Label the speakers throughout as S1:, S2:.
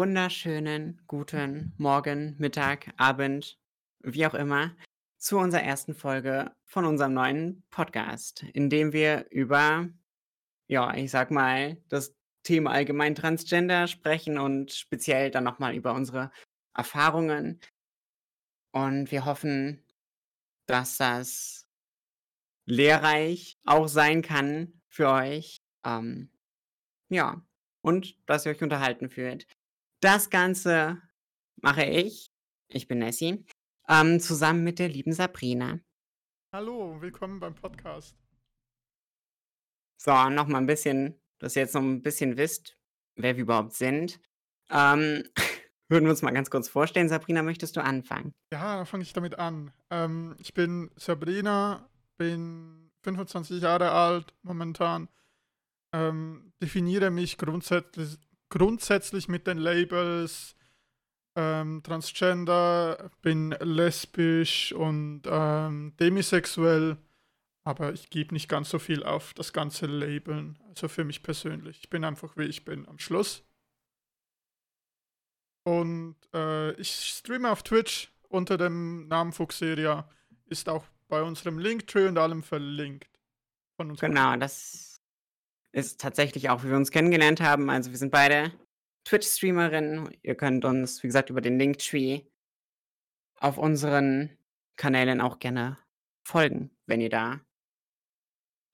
S1: wunderschönen guten Morgen, Mittag, Abend, wie auch immer, zu unserer ersten Folge von unserem neuen Podcast, in dem wir über, ja, ich sag mal, das Thema allgemein Transgender sprechen und speziell dann nochmal über unsere Erfahrungen. Und wir hoffen, dass das lehrreich auch sein kann für euch. Ähm, ja, und dass ihr euch unterhalten fühlt. Das Ganze mache ich, ich bin Nessie, ähm, zusammen mit der lieben Sabrina.
S2: Hallo, willkommen beim Podcast.
S1: So, nochmal ein bisschen, dass ihr jetzt noch ein bisschen wisst, wer wir überhaupt sind. Ähm, würden wir uns mal ganz kurz vorstellen. Sabrina, möchtest du anfangen?
S2: Ja, fange ich damit an. Ähm, ich bin Sabrina, bin 25 Jahre alt momentan, ähm, definiere mich grundsätzlich, grundsätzlich mit den Labels ähm, Transgender, bin lesbisch und ähm, demisexuell, aber ich gebe nicht ganz so viel auf das ganze Labeln, also für mich persönlich. Ich bin einfach wie ich bin am Schluss. Und äh, ich streame auf Twitch unter dem Namen Fuchseria. Ist auch bei unserem Linktree und allem verlinkt.
S1: genau, das ist tatsächlich auch, wie wir uns kennengelernt haben. Also wir sind beide Twitch-Streamerinnen. Ihr könnt uns, wie gesagt, über den Linktree auf unseren Kanälen auch gerne folgen, wenn ihr da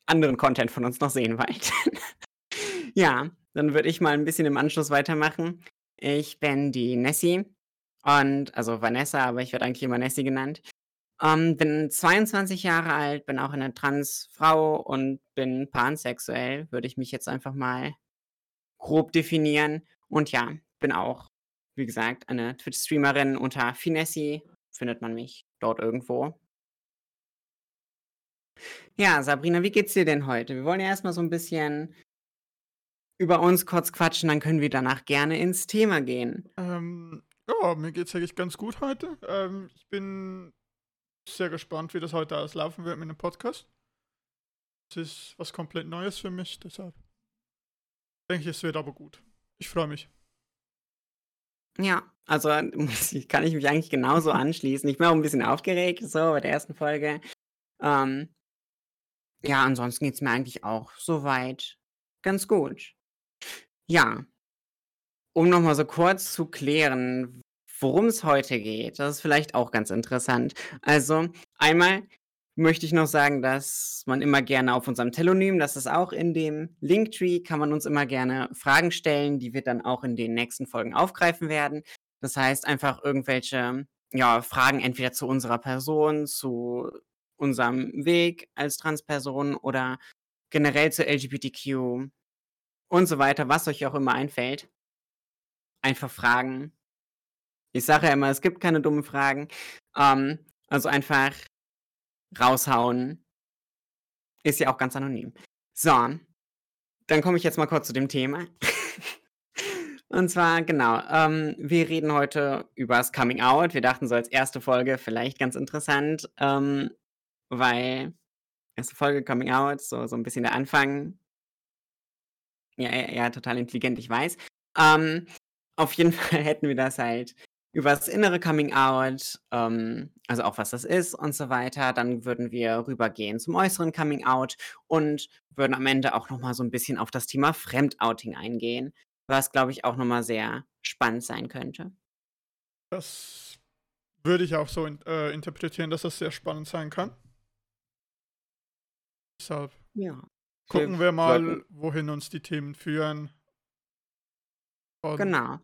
S1: anderen Content von uns noch sehen wollt. ja, dann würde ich mal ein bisschen im Anschluss weitermachen. Ich bin die Nessie und also Vanessa, aber ich werde eigentlich immer Nessie genannt. Ähm, bin 22 Jahre alt, bin auch eine Transfrau und bin pansexuell, würde ich mich jetzt einfach mal grob definieren. Und ja, bin auch, wie gesagt, eine Twitch-Streamerin unter Finessi. Findet man mich dort irgendwo. Ja, Sabrina, wie geht's dir denn heute? Wir wollen ja erstmal so ein bisschen über uns kurz quatschen, dann können wir danach gerne ins Thema gehen.
S2: Ähm, ja, mir geht's eigentlich ganz gut heute. Ähm, ich bin sehr gespannt, wie das heute auslaufen wird mit dem Podcast. Es ist was komplett Neues für mich, deshalb denke ich, es wird aber gut. Ich freue mich.
S1: Ja, also kann ich mich eigentlich genauso anschließen. Ich bin auch ein bisschen aufgeregt, so bei der ersten Folge. Ähm, ja, ansonsten geht es mir eigentlich auch soweit ganz gut. Ja, um nochmal so kurz zu klären, worum es heute geht. Das ist vielleicht auch ganz interessant. Also einmal möchte ich noch sagen, dass man immer gerne auf unserem Telonym, das ist auch in dem Linktree, kann man uns immer gerne Fragen stellen, die wir dann auch in den nächsten Folgen aufgreifen werden. Das heißt einfach irgendwelche ja, Fragen entweder zu unserer Person, zu unserem Weg als Transperson oder generell zu LGBTQ und so weiter, was euch auch immer einfällt. Einfach Fragen, ich sage ja immer, es gibt keine dummen Fragen. Ähm, also einfach raushauen. Ist ja auch ganz anonym. So, dann komme ich jetzt mal kurz zu dem Thema. Und zwar, genau, ähm, wir reden heute über das Coming Out. Wir dachten so als erste Folge vielleicht ganz interessant, ähm, weil erste Folge Coming Out, so, so ein bisschen der Anfang. Ja, ja, ja total intelligent, ich weiß. Ähm, auf jeden Fall hätten wir das halt über das innere Coming Out, ähm, also auch was das ist und so weiter. Dann würden wir rübergehen zum äußeren Coming Out und würden am Ende auch nochmal so ein bisschen auf das Thema Fremdouting eingehen, was, glaube ich, auch nochmal sehr spannend sein könnte.
S2: Das würde ich auch so in, äh, interpretieren, dass das sehr spannend sein kann. Deshalb ja. gucken wir mal, wohin uns die Themen führen.
S1: Und genau.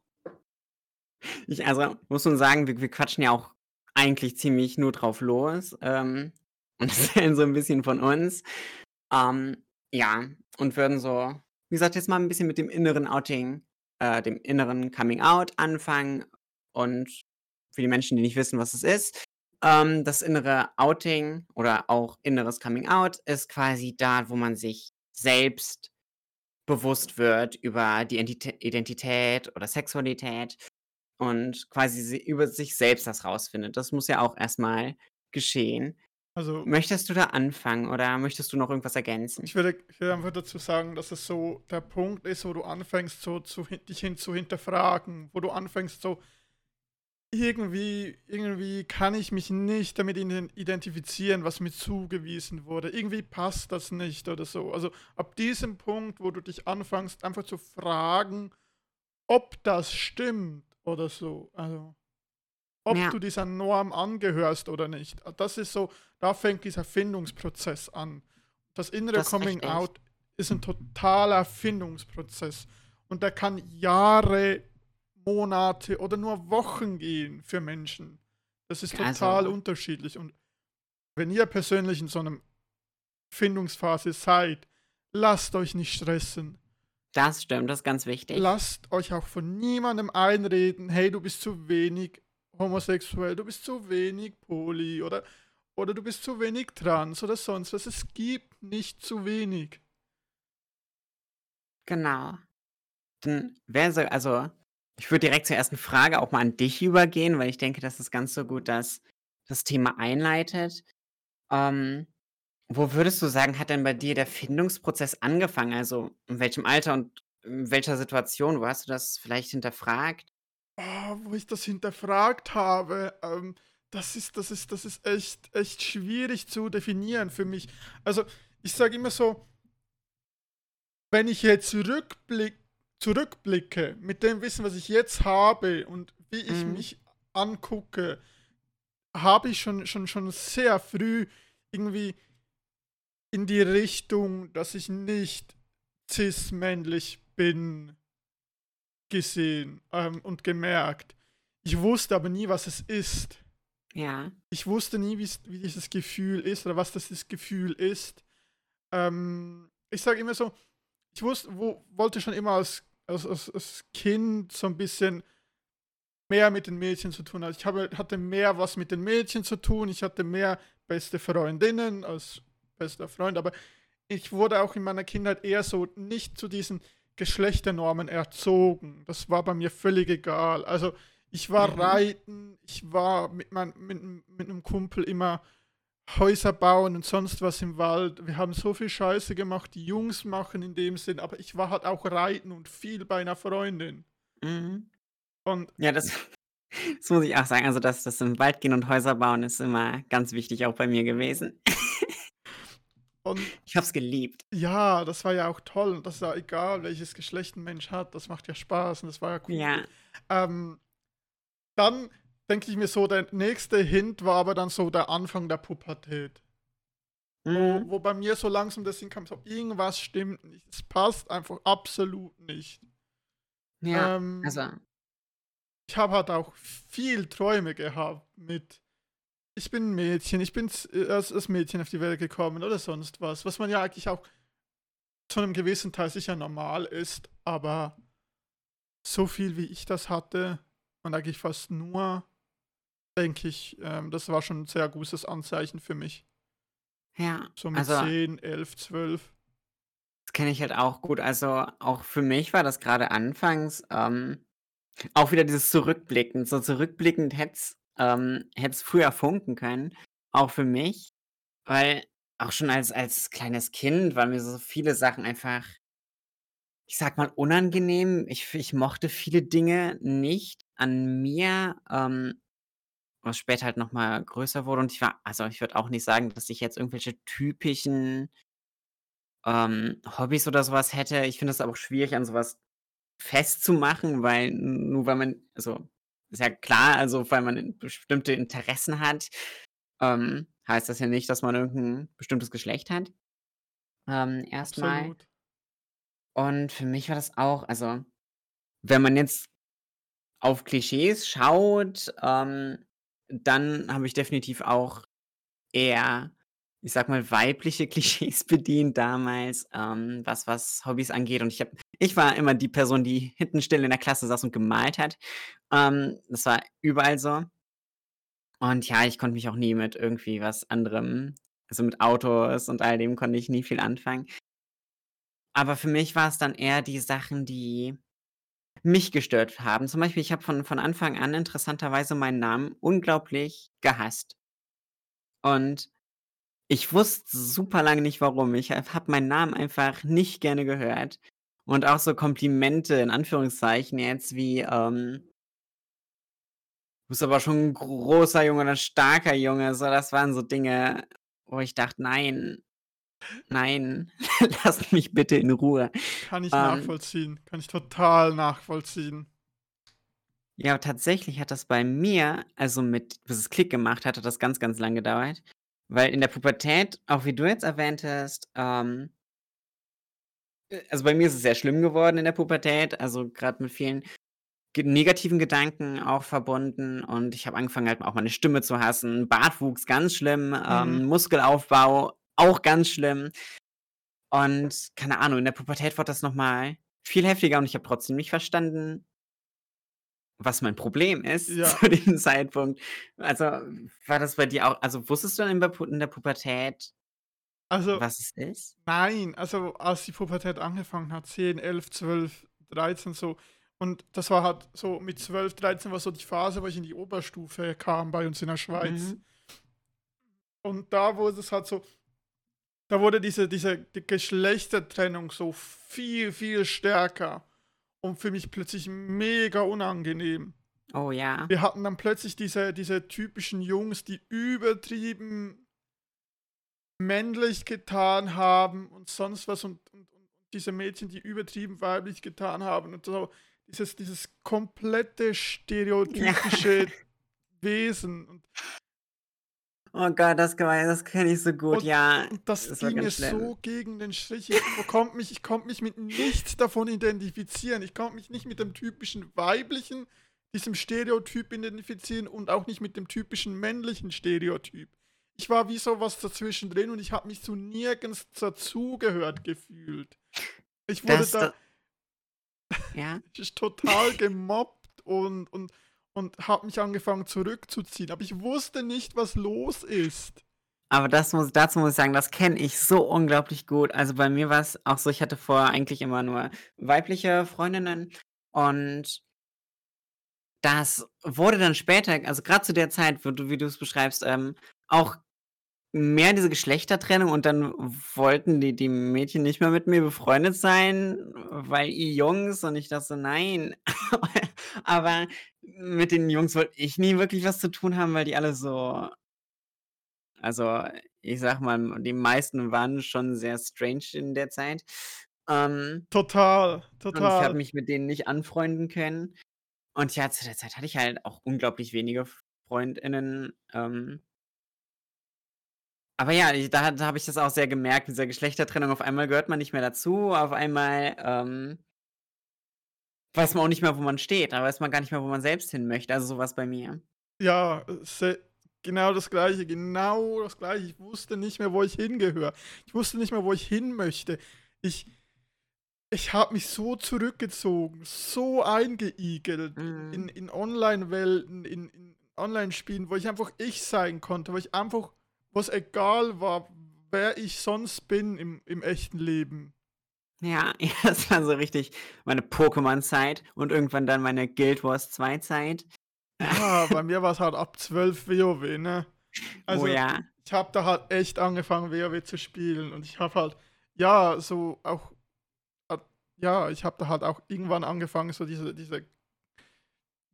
S1: Ich, also muss man sagen, wir, wir quatschen ja auch eigentlich ziemlich nur drauf los ähm, und erzählen so ein bisschen von uns. Ähm, ja, und würden so, wie gesagt, jetzt mal ein bisschen mit dem inneren Outing, äh, dem inneren Coming Out anfangen. Und für die Menschen, die nicht wissen, was es ist, ähm, das innere Outing oder auch inneres Coming Out ist quasi da, wo man sich selbst bewusst wird über die Identität oder Sexualität und quasi über sich selbst das rausfindet. Das muss ja auch erstmal geschehen.
S2: Also
S1: Möchtest du da anfangen oder möchtest du noch irgendwas ergänzen?
S2: ich würde ich würde einfach dazu sagen, dass es so der Punkt ist, wo du anfängst, so zu dich hin zu hinterfragen, wo du anfängst, so irgendwie irgendwie kann ich mich nicht damit iden identifizieren, was mir zugewiesen wurde. Irgendwie passt das nicht oder so. Also, ab diesem Punkt, wo du dich anfängst, einfach zu fragen, ob das stimmt oder so. Also, ob
S1: Ja,
S2: du dieser Norm angehörst oder nicht. Das ist so da fängt dieser Findungsprozess an. Das innere
S1: das
S2: Coming
S1: richtig.
S2: Out ist ein totaler Findungsprozess und der kann Jahre, Monate oder nur Wochen gehen für Menschen. Das ist total
S1: Also
S2: unterschiedlich und wenn ihr persönlich in so einem Findungsphase seid, lasst euch nicht stressen.
S1: Das stimmt, das ist ganz wichtig.
S2: Lasst euch auch von niemandem einreden, hey, du bist zu wenig homosexuell, du bist zu wenig poly oder, oder du bist zu wenig trans oder sonst was. Es gibt nicht zu wenig.
S1: Genau. Dann wäre so also, ich würde direkt zur ersten Frage auch mal an dich übergehen, weil ich denke, dass es ganz so gut das das Thema einleitet. Ähm, wo würdest du sagen, hat denn bei dir der Findungsprozess angefangen? Also, in welchem Alter und in welcher Situation? Wo hast du das vielleicht hinterfragt?
S2: Ah, wo ich das hinterfragt habe, ähm, das ist, das ist, das ist echt, echt schwierig zu definieren für mich. Also, ich sage immer so, wenn ich jetzt zurückblick, zurückblicke mit dem Wissen, was ich jetzt habe und wie ich
S1: Mhm.
S2: mich angucke, habe ich schon, schon, schon sehr früh irgendwie in die Richtung, dass ich nicht cis-männlich bin, gesehen ähm, und gemerkt. Ich wusste aber nie, was es ist.
S1: Ja.
S2: Ich wusste nie, wie dieses Gefühl ist oder was das Gefühl ist. Ähm, ich sage immer so, ich wusste, wo, wollte schon immer als, als, als, als Kind so ein bisschen mehr mit den Mädchen zu tun. Also ich habe, hatte mehr was mit den Mädchen zu tun. Ich hatte mehr beste Freundinnen als bester Freund. Aber ich wurde auch in meiner Kindheit eher so nicht zu diesen Geschlechternormen erzogen. Das war bei mir völlig egal. Also ich war
S1: Mhm.
S2: reiten, ich war mit, mein, mit, mit einem Kumpel immer Häuser bauen und sonst was im Wald. Wir haben so viel Scheiße gemacht, die Jungs machen in dem Sinn, aber ich war halt auch reiten und viel bei einer Freundin.
S1: Mhm.
S2: Und
S1: Ja, das das muss ich auch sagen. Also, das das im Wald gehen und Häuser bauen ist immer ganz wichtig auch bei mir gewesen.
S2: Und
S1: Ich habe es geliebt.
S2: ja, das war ja auch toll. Und das ist ja egal, welches Geschlecht ein Mensch hat. Das macht ja Spaß und das war ja cool.
S1: Ja.
S2: Ähm, dann denke ich mir so, der nächste Hint war aber dann so der Anfang der Pubertät. Wo,
S1: Mhm.
S2: wo bei mir so langsam das hinkam, so irgendwas stimmt nicht. Es passt einfach absolut nicht.
S1: Ja,
S2: Ähm,
S1: also
S2: ich habe halt auch viel Träume gehabt mit, ich bin ein Mädchen, ich bin äh, als, Mädchen auf die Welt gekommen oder sonst was, was man ja eigentlich auch zu einem gewissen Teil sicher normal ist, aber so viel wie ich das hatte und eigentlich fast nur, denke ich, ähm, das war schon ein sehr gutes Anzeichen für mich.
S1: ja,
S2: So mit
S1: also
S2: 10, 11, 12.
S1: Das kenne ich halt auch gut. Also, auch für mich war das gerade anfangs, ähm, auch wieder dieses Zurückblicken. So zurückblickend hätt's ähm, hätt's früher funken können, auch für mich, weil auch schon als als kleines Kind waren mir so viele Sachen einfach, ich sage mal, unangenehm. Ich ich mochte viele Dinge nicht an mir, ähm, was später halt noch mal größer wurde und ich war also, ich würde auch nicht sagen, dass ich jetzt irgendwelche typischen ähm, Hobbys oder sowas hätte. Ich finde es aber auch schwierig, an sowas festzumachen, weil nur weil man also, ist ja klar, also, weil man bestimmte Interessen hat, ähm, heißt das ja nicht, dass man irgendein bestimmtes Geschlecht hat, ähm, erst mal.
S2: Absolut.
S1: Und für mich war das auch also, wenn man jetzt auf Klischees schaut, ähm, dann habe ich definitiv auch eher, ich sage mal, weibliche Klischees bedient damals, ähm, was was Hobbys angeht. Und ich habe ich war immer die Person, die hinten still in der Klasse saß und gemalt hat. Ähm, das war überall so. Und ja, ich konnte mich auch nie mit irgendwie was anderem also, mit Autos und all dem konnte ich nie viel anfangen. Aber für mich war es dann eher die Sachen, die mich gestört haben. Zum Beispiel, ich habe von von Anfang an interessanterweise meinen Namen unglaublich gehasst. Und Ich wusste super lange nicht, warum. Ich ha habe meinen Namen einfach nicht gerne gehört. Und auch so Komplimente in Anführungszeichen jetzt wie, ähm „Du bist aber schon 'n großer Junge oder starker Junge“, so, das waren so Dinge, wo ich dachte: „Nein, nein, lasst mich bitte in Ruhe.“
S2: Kann ich
S1: Ähm
S2: nachvollziehen. Kann ich total nachvollziehen.
S1: Ja, tatsächlich hat das bei mir also mit bis es Klick gemacht hat, hat das ganz, ganz lang gedauert, weil in der Pubertät, auch wie du jetzt erwähntest, ähm äh, also bei mir ist es sehr schlimm geworden in der Pubertät, also grad mit vielen negativen Gedanken auch verbunden und ich habe angefangen, halt auch meine Stimme zu hassen. Bartwuchs, ganz schlimm,
S2: Mhm.
S1: ähm, Muskelaufbau, auch ganz schlimm. Und keine Ahnung, in der Pubertät wurde das noch mal viel heftiger und ich habe trotzdem nicht verstanden was mein Problem ist
S2: Ja.
S1: zu dem Zeitpunkt. Also, war das bei dir auch also wusstest du dann in der Pu in der Pubertät
S2: Also,
S1: was es ist?
S2: nein, also als die Pubertät angefangen hat, 10, 11, 12, 13 so und das war halt so mit 12, 13 war so die Phase, wo ich in die Oberstufe kam bei uns in der Schweiz.
S1: Mhm.
S2: Und da wurde es halt so da wurde diese diese die Geschlechtertrennung so viel, viel stärker und für mich plötzlich mega unangenehm.
S1: Oh ja.
S2: Wir hatten dann plötzlich diese diese typischen Jungs, die übertrieben männlich getan haben und sonst was und und und diese Mädchen, die übertrieben weiblich getan haben und so dieses dieses komplette
S1: Ja.
S2: stereotypische Wesen und
S1: Oh Gott, das das kenne ich so gut,
S2: und
S1: ja.
S2: das
S1: Das
S2: ging mir so gegen den Strich. Ich ko konnte mich ich konnte mich mit nichts davon identifizieren. Ich konnte mich nicht mit dem typischen Weiblichen, diesem Stereotyp identifizieren und auch nicht mit dem typischen männlichen Stereotyp. Ich war wie so was dazwischen drin und ich habe mich zu nirgends dazugehört gefühlt. Ich wurde
S1: Das
S2: da
S1: da ja?
S2: ich total gemobbt und und und habe mich angefangen zurückzuziehen, aber ich wusste nicht, was los ist.
S1: Aber das muss dazu muss ich sagen, das kenne ich so unglaublich gut. Also, bei mir war's auch so, ich hatte vorher eigentlich immer nur weibliche Freundinnen und das wurde dann später also grad zu der Zeit, wo du wie du's beschreibst, ähm, auch mehr diese Geschlechtertrennung und dann wollten die die Mädchen nicht mehr mit mir befreundet sein, weil ihr Jungs und ich dachte so: „Nein.“ Aber mit den Jungs wollte ich nie wirklich was zu tun haben, weil die alle so also, ich sage mal, die meisten waren schon sehr strange in der Zeit. Ähm
S2: Total,
S1: und ich habe
S2: total.
S1: mich mit denen nicht anfreunden können. Und ja, zu der Zeit hatte ich halt auch unglaublich wenige Freundinnen, ähm aber ja, ich da da habe ich das auch sehr gemerkt, mit dieser Geschlechtertrennung. Auf einmal gehört man nicht mehr dazu, auf einmal, ähm weiß man auch nicht mehr, wo man steht. Da weiß man gar nicht mehr, wo man selbst hin möchte. Also, so war's bei mir.
S2: Ja, genau das Gleiche, genau das Gleiche. Ich wusste nicht mehr, wo ich hingehöre. Ich wusste nicht mehr, wo ich hin möchte. Ich ich habe mich so zurückgezogen, so eingeigelt in in
S1: Mhm.
S2: in Onlinewelten, in in Onlinespielen, wo ich einfach ich sein konnte, wo ich einfach wo's egal war, wer ich sonst bin im im echten Leben.
S1: Ja, ja, das war so richtig meine Pokémon-Zeit und irgendwann dann meine Guild Wars 2 Zeit.
S2: Ja, bei mir war's halt ab 12 WoW, ne?
S1: Oh
S2: Also,
S1: ja.
S2: ich habe da halt echt angefangen, WoW zu spielen und ich habe halt ja, so auch ja, ich habe da halt auch irgendwann angefangen, so diese diese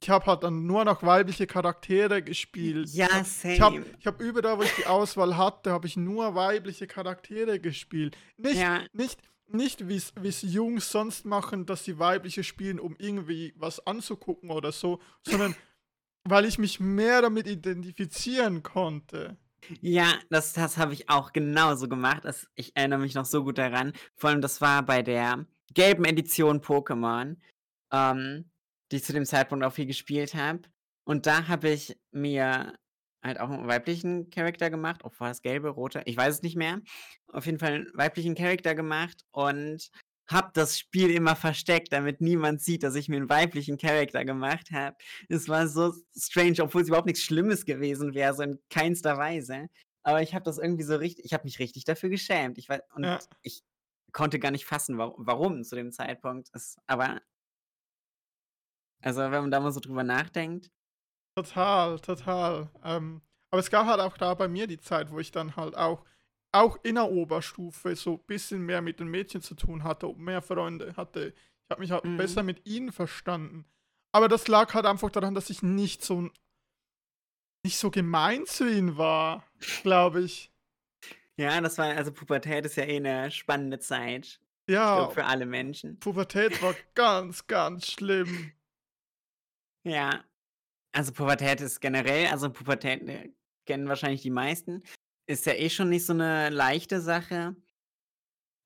S2: ich habe halt dann nur noch weibliche Charaktere gespielt. Ich
S1: Ja,
S2: habe ich habe
S1: same.
S2: ich habe überall, wo ich die Auswahl hatte, habe ich nur weibliche Charaktere gespielt. Nicht
S1: Ja.
S2: nicht nicht wie's wie's Jungs sonst machen, dass sie weibliche spielen, um irgendwie was anzugucken oder so, sondern weil ich mich mehr damit identifizieren konnte.
S1: Ja, das das habe ich auch genauso gemacht. Das ich erinnere mich noch so gut daran. Vor allem, das war bei der gelben Edition Pokémon, ähm, die ich zu dem Zeitpunkt auch viel gespielt habe. Und da habe ich mir halt auch 'n weiblichen Charakter gemacht. Oh, war das gelbe, rote? Ich weiß es nicht mehr. Auf jeden Fall 'n weiblichen Charakter gemacht und habe das Spiel immer versteckt, damit niemand sieht, dass ich mir 'n weiblichen Charakter gemacht habe. Es war so strange, obwohl's überhaupt nix Schlimmes gewesen wäre, so in keinster Weise. Aber ich habe das irgendwie so richt ich habe mich richtig dafür geschämt. Ich wei und
S2: Ja.
S1: ich konnte gar nicht fassen, wa warum zu dem Zeitpunkt. Es aber also, wenn man da mal so drüber nachdenkt
S2: Total, total. Ähm, aber es gab halt auch da bei mir die Zeit, wo ich dann halt auch auch in der Oberstufe so ein bisschen mehr mit den Mädchen zu tun hatte, mehr Freunde hatte. Ich habe mich halt
S1: Mhm.
S2: besser mit ihnen verstanden. Aber das lag halt einfach daran, dass ich nicht so nicht so gemein zu ihnen war, glaube ich.
S1: Ja, das war also Pubertät ist ja eh 'ne spannende Zeit.
S2: Ja,
S1: glaube, für alle Menschen.
S2: Pubertät war ganz, ganz schlimm.
S1: Ja. Also, Pubertät ist generell also, Pubertät, äh, kennen wahrscheinlich die meisten. Ist ja eh schon nicht so 'ne leichte Sache.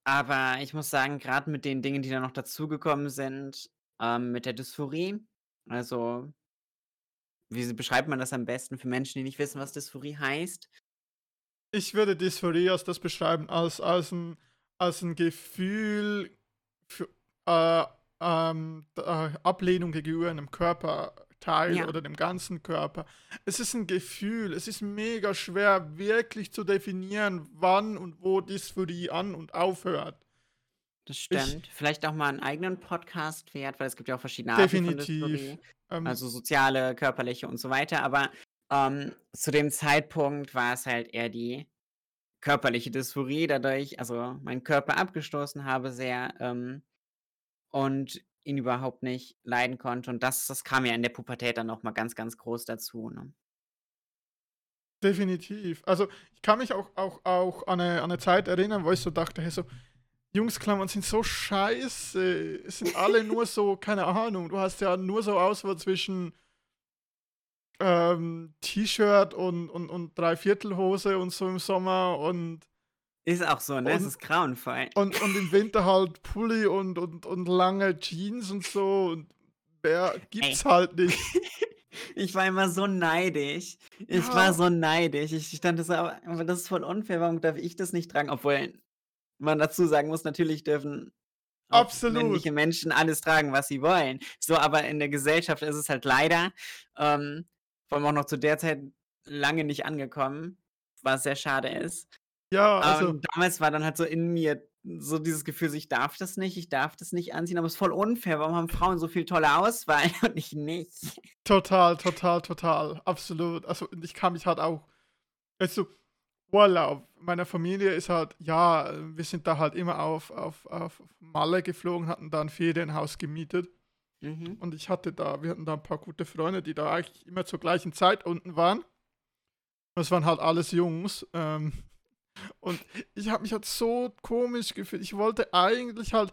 S1: Aber ich muss sagen, grad mit den Dingen, die da noch dazugekommen sind, ähm, mit der Dysphorie, also wie beschreibt man das am besten für Menschen, die nicht wissen, was Dysphorie heißt?
S2: Ich würde Dysphorie als das beschreiben, als als 'n als 'n Gefühl für äh, ähm, äh, Ablehnung gegenüber 'nem Körperteil
S1: Ja.
S2: oder dem ganzen Körper. Es ist 'n Gefühl. Es ist mega schwer, wirklich zu definieren, wann und wo Dysphorie an und aufhört.
S1: Das
S2: Ich
S1: stimmt. Vielleicht auch mal 'n eigenen Podcast wert, weil es gibt ja auch verschiedene Arten von
S2: Definitiv.
S1: Dysphorie,
S2: Ähm
S1: also soziale, körperliche und so weiter. Aber, ähm, zu dem Zeitpunkt war es halt eher die körperliche Dysphorie, dadurch also meinen Körper abgestoßen habe sehr, ähm, und ihn überhaupt nicht leiden konnte. Und das das kam ja in der Pubertät dann noch mal ganz, ganz groß dazu, ne?
S2: Definitiv. Also, ich kann mich auch auch auch an 'ne an 'ne Zeit erinnern, wo ich so dachte: „Hey, so Jungsklamotten sind so scheiße. Es sind alle nur so keine Ahnung, du hast ja nur so Auswahl zwischen ähm, T-Shirt und und und Dreiviertelhose und so im Sommer und
S1: Ist auch so, ne? Es
S2: und
S1: ist grauenvoll.
S2: und und im Winter halt Pulli und und und lange Jeans und so und mehr
S1: Ey.
S2: gibt's halt nicht.
S1: Ich war immer so neidisch. Ich war
S2: Ja.
S1: so neidisch. Ich stand so: „Aber aber das ist voll unfair, warum darf ich das nicht tragen?“ Obwohl man dazu sagen muss, natürlich dürfen
S2: Absolut.
S1: männliche Menschen alles tragen, was sie wollen. So, aber in der Gesellschaft ist es halt leider, ähm, vor allem auch noch zu der Zeit lange nicht angekommen, was sehr schade ist.
S2: Ja, also
S1: Ähm, damals war dann halt so in mir so dieses Gefühl so: „Ich darf das nicht, ich darf das nicht anziehen, aber es ist voll unfair. Warum haben Frauen so viel tolle Auswahl und ich nicht?“
S2: Total, total, total, absolut. Also, ich kann mich halt auch weißt du, Urlaub. Meine Familie ist halt ja, wir sind da halt immer auf auf auf Malle geflogen, hatten da 'n Ferienhaus gemietet.
S1: Mhm.
S2: Und ich hatte da wir hatten da 'n paar gute Freunde, die da eigentlich immer zur gleichen Zeit unten waren. Das waren halt alles Jungs, ähm, und ich habe mich halt so komisch gefühlt. Ich wollte eigentlich halt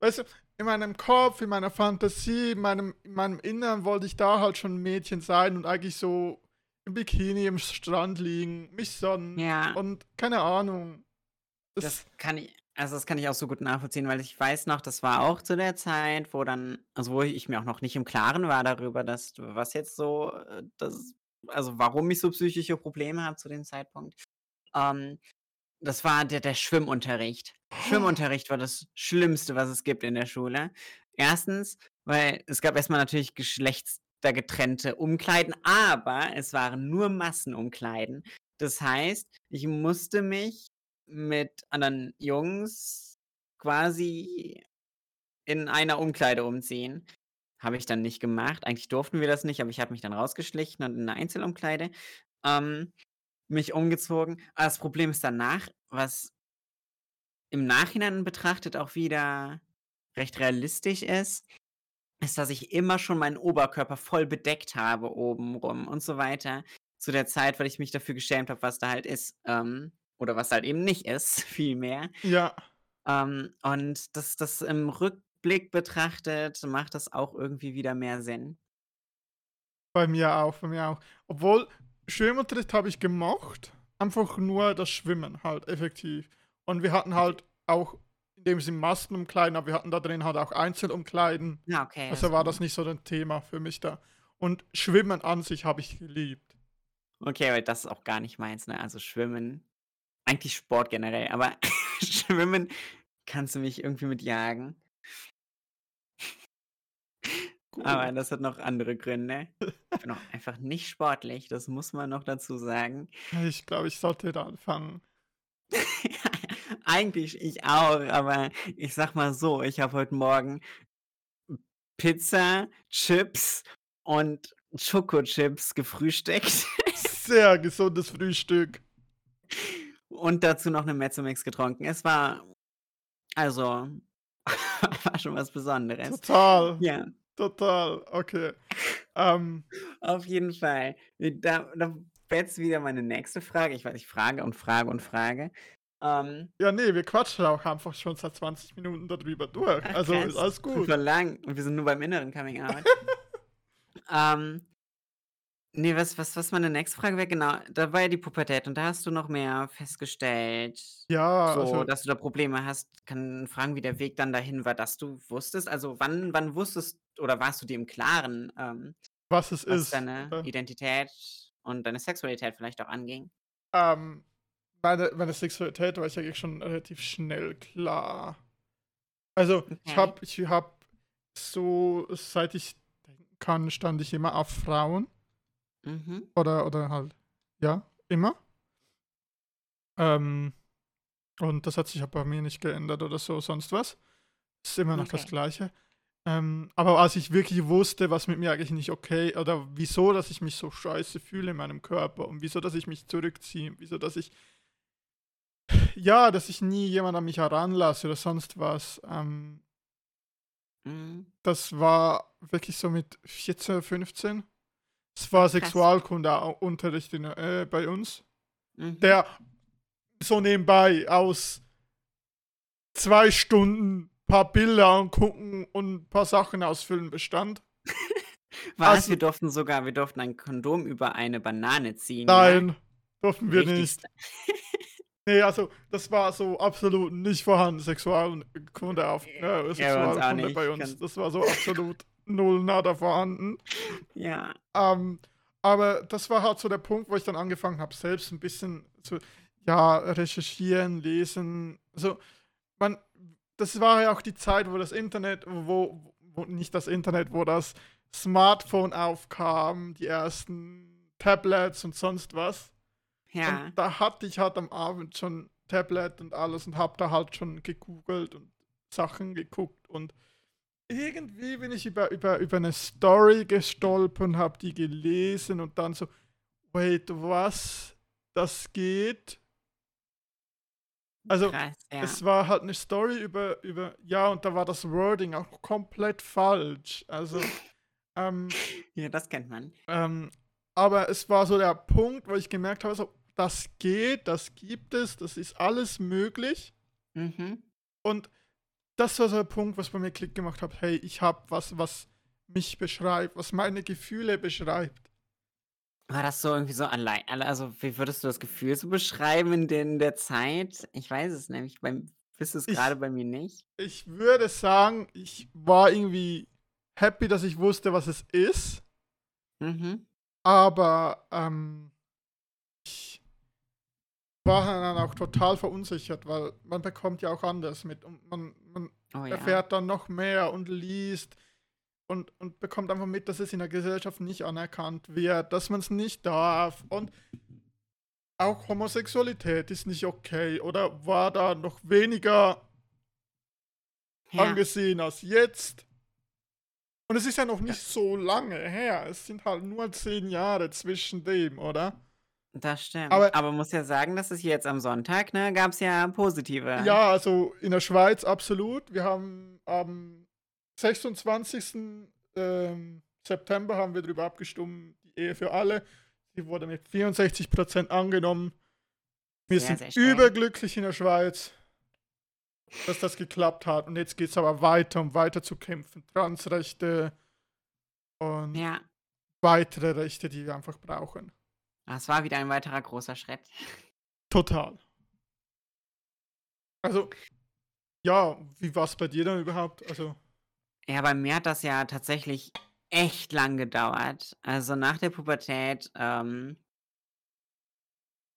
S2: weißt du, in meinem Kopf, in meiner Fantasie, in meinem in meinem Inneren wollte ich da halt schon 'n Mädchen sein und eigentlich so im Bikini am Strand liegen, mich sonnen
S1: Ja.
S2: und keine Ahnung.
S1: Das
S2: Das
S1: kann i also, das kann ich auch so gut nachvollziehen, weil ich weiß noch, das war auch zu der Zeit, wo dann also, wo ich mir auch noch nicht im Klaren war darüber, dass was jetzt so, äh, das also, warum ich so psychische Probleme habe zu dem Zeitpunkt. Ähm, das war der der Schwimmunterricht. Schwimmunterricht war das Schlimmste, was es gibt in der Schule. 1., weil es gab erst mal natürlich geschlechtsgetrennte Umkleiden, aber es waren nur Massenumkleiden. Das heißt, ich musste mich mit anderen Jungs quasi in einer Umkleide umziehen. Habe ich dann nicht gemacht. Eigentlich durften wir das nicht, aber ich habe mich dann rausgeschlichen und in 'ne Einzelumkleide, ähm, mich umgezogen. Aber das Problem ist danach, was im Nachhinein betrachtet auch wieder recht realistisch ist, ist, dass ich immer schon meinen Oberkörper voll bedeckt habe obenrum und so weiter zu der Zeit, weil ich mich dafür geschämt habe, was da halt ist, ähm, oder was halt eben nicht ist, vielmehr.
S2: Ja.
S1: Ähm, und das das im Rückblick betrachtet macht das auch irgendwie wieder mehr Sinn.
S2: Bei mir auch, bei mir auch. Obwohl, Schwimmunterricht habe ich gemocht, einfach nur das Schwimmen halt effektiv. Und wir hatten
S1: Okay.
S2: halt auch in dem Sinne Massenumkleiden, aber wir hatten da drin halt auch Einzelumkleiden.
S1: Ja, okay, das
S2: Also
S1: ist
S2: war das nicht so 'n Thema für mich da. Und Schwimmen an sich habe ich geliebt.
S1: Okay, weil das ist auch gar nicht meins, ne? Also, Schwimmen eigentlich Sport generell, aber Schwimmen kannst du mich irgendwie mit jagen. Aber
S2: Gut.
S1: das hat noch andere Gründe. Ich bin auch einfach nicht sportlich, das muss man noch dazu sagen.
S2: Ich glaube, ich sollte da anfangen.
S1: Eigentlich ich auch, aber ich sage mal so, ich habe heute Morgen Pizza, Chips und Schokochips gefrühstückt.
S2: Sehr gesundes Frühstück.
S1: und dazu noch 'ne Mezzomix getrunken. Es war also, war schon was Besonderes.
S2: Total,
S1: Ja.
S2: Total, okay. Ähm
S1: Auf jeden Fall. Da da jetzt wieder meine nächste Frage. Ich weiß, ich frage und frage und frage. Ähm
S2: Ja, ne, wir quatschen auch einfach schon seit 20 Minuten da drüber durch.
S1: Ach
S2: Also, ist alles gut.
S1: super lang und wir sind nur beim inneren Coming Out. Ähm, ne, was was was meine nächste Frage wäre, genau, da war ja die Pubertät und da hast du noch mehr festgestellt,
S2: Ja,
S1: so,
S2: also
S1: dass du da Probleme hast. Kann fragen, wie der Weg dann dahin war, dass du wusstest also, wann wann wusstest oder warst du dir im Klaren, ähm,
S2: Was es
S1: was
S2: ist,
S1: deine
S2: äh
S1: Identität und deine Sexualität vielleicht auch anging?
S2: Ähm, meine meine Sexualität war ich eigentlich schon relativ schnell klar. Also, ich
S1: Okay.
S2: habe ich habe so seit ich denken kann, stand ich immer auf Frauen.
S1: Mhm.
S2: Oder oder halt ja, immer. Ähm, und das hat sich aber bei mir nicht geändert oder so sonst was. Ist immer noch das
S1: Okay.
S2: Gleiche. Ähm, aber als ich wirklich wusste, was mit mir eigentlich nicht okay oder wieso, dass ich mich so scheiße fühle in meinem Körper und wieso, dass ich mich zurückziehe, wieso, dass ich ja, dass ich nie jemand an mich heranlasse oder sonst was. Ähm,
S1: Mhm.
S2: das war wirklich so mit 14, 15. Es war. Sexualkundeunterricht in, äh, bei uns,
S1: Mhm.
S2: der so nebenbei aus 2 Stunden paar Bilder angucken und 'n paar Sachen ausfüllen bestand.
S1: Was?
S2: Also
S1: Wir durften sogar wir durften ein Kondom über eine Banane ziehen, ja?
S2: Nein, durften wir
S1: Richtig
S2: nicht.
S1: sta
S2: Ne, also, das war so absolut nicht vorhanden, Sexualkunde auf äh,
S1: Ja,
S2: Sexualkunde
S1: nicht.
S2: bei uns. Das war so absolut null, nada vorhanden.
S1: Ja.
S2: Ähm, aber das war halt so der Punkt, wo ich dann angefangen habe, selbst 'n bisschen zu, ja, recherchieren, lesen. Also, man das war ja auch die Zeit, wo das Internet wo wo nicht das Internet, wo das Smartphone aufkam, die ersten Tablets und sonst was.
S1: Ja.
S2: Und da hatte ich halt am Abend schon Tablet und alles und habe da halt schon gegoogelt und Sachen geguckt und irgendwie bin ich über über über 'ne Story gestolpert und habe die gelesen und dann so: „Wait, was? Das geht?“ Also,
S1: Krass, ja.
S2: es war halt 'ne Story über über ja, und da war das Wording auch komplett falsch. Also, ähm
S1: Ja, das kennt man.
S2: ähm, aber es war so der Punkt, wo ich gemerkt habe, so, das geht, das gibt es, das ist alles möglich.
S1: Mhm.
S2: Und das war so der Punkt, was bei mir Klick gemacht hat: „Hey, ich habe was, was mich beschreibt, was meine Gefühle beschreibt.“
S1: War das so irgendwie so allein al also, wie würdest du das Gefühl so beschreiben in den der Zeit? Ich weiß es nämlich beim wüsste es grade
S2: Ich
S1: bei mir nicht.
S2: ich würde sagen, ich war irgendwie happy, dass ich wusste, was es ist.
S1: Mhm.
S2: Aber, ähm, ich war dann auch total verunsichert, weil man bekommt ja auch anders mit und man
S1: Oh ja.
S2: erfährt dann noch mehr und liest und und bekommt einfach mit, dass es in der Gesellschaft nicht anerkannt wird, dass man's nicht darf und auch Homosexualität ist nicht okay oder war da noch weniger
S1: Ja.
S2: angesehen als jetzt. Und es ist ja noch nicht so lange her. Es sind halt nur 10 Jahre zwischen dem, oder?
S1: Das stimmt.
S2: Aber
S1: Aber muss ja sagen, dass es jetzt am Sonntag, ne, gab's ja positive
S2: Ja, also in der Schweiz absolut. Wir haben am 26. ähm, September haben wir drüber abgestimmt, die Ehe für alle. Die wurde mit 64% angenommen. Wir
S1: Sehr,
S2: sind
S1: sehr
S2: überglücklich in der Schweiz, dass das geklappt hat. Und jetzt geht's aber weiter, um weiter zu kämpfen. Transrechte und
S1: Ja.
S2: weitere Rechte, die wir einfach brauchen.
S1: Das war wieder ein weiterer großer Schritt.
S2: Total. Also, ja, wie war's bei dir dann überhaupt? Also
S1: Ja, bei mir hat das ja tatsächlich echt lang gedauert. Also, nach der Pubertät, ähm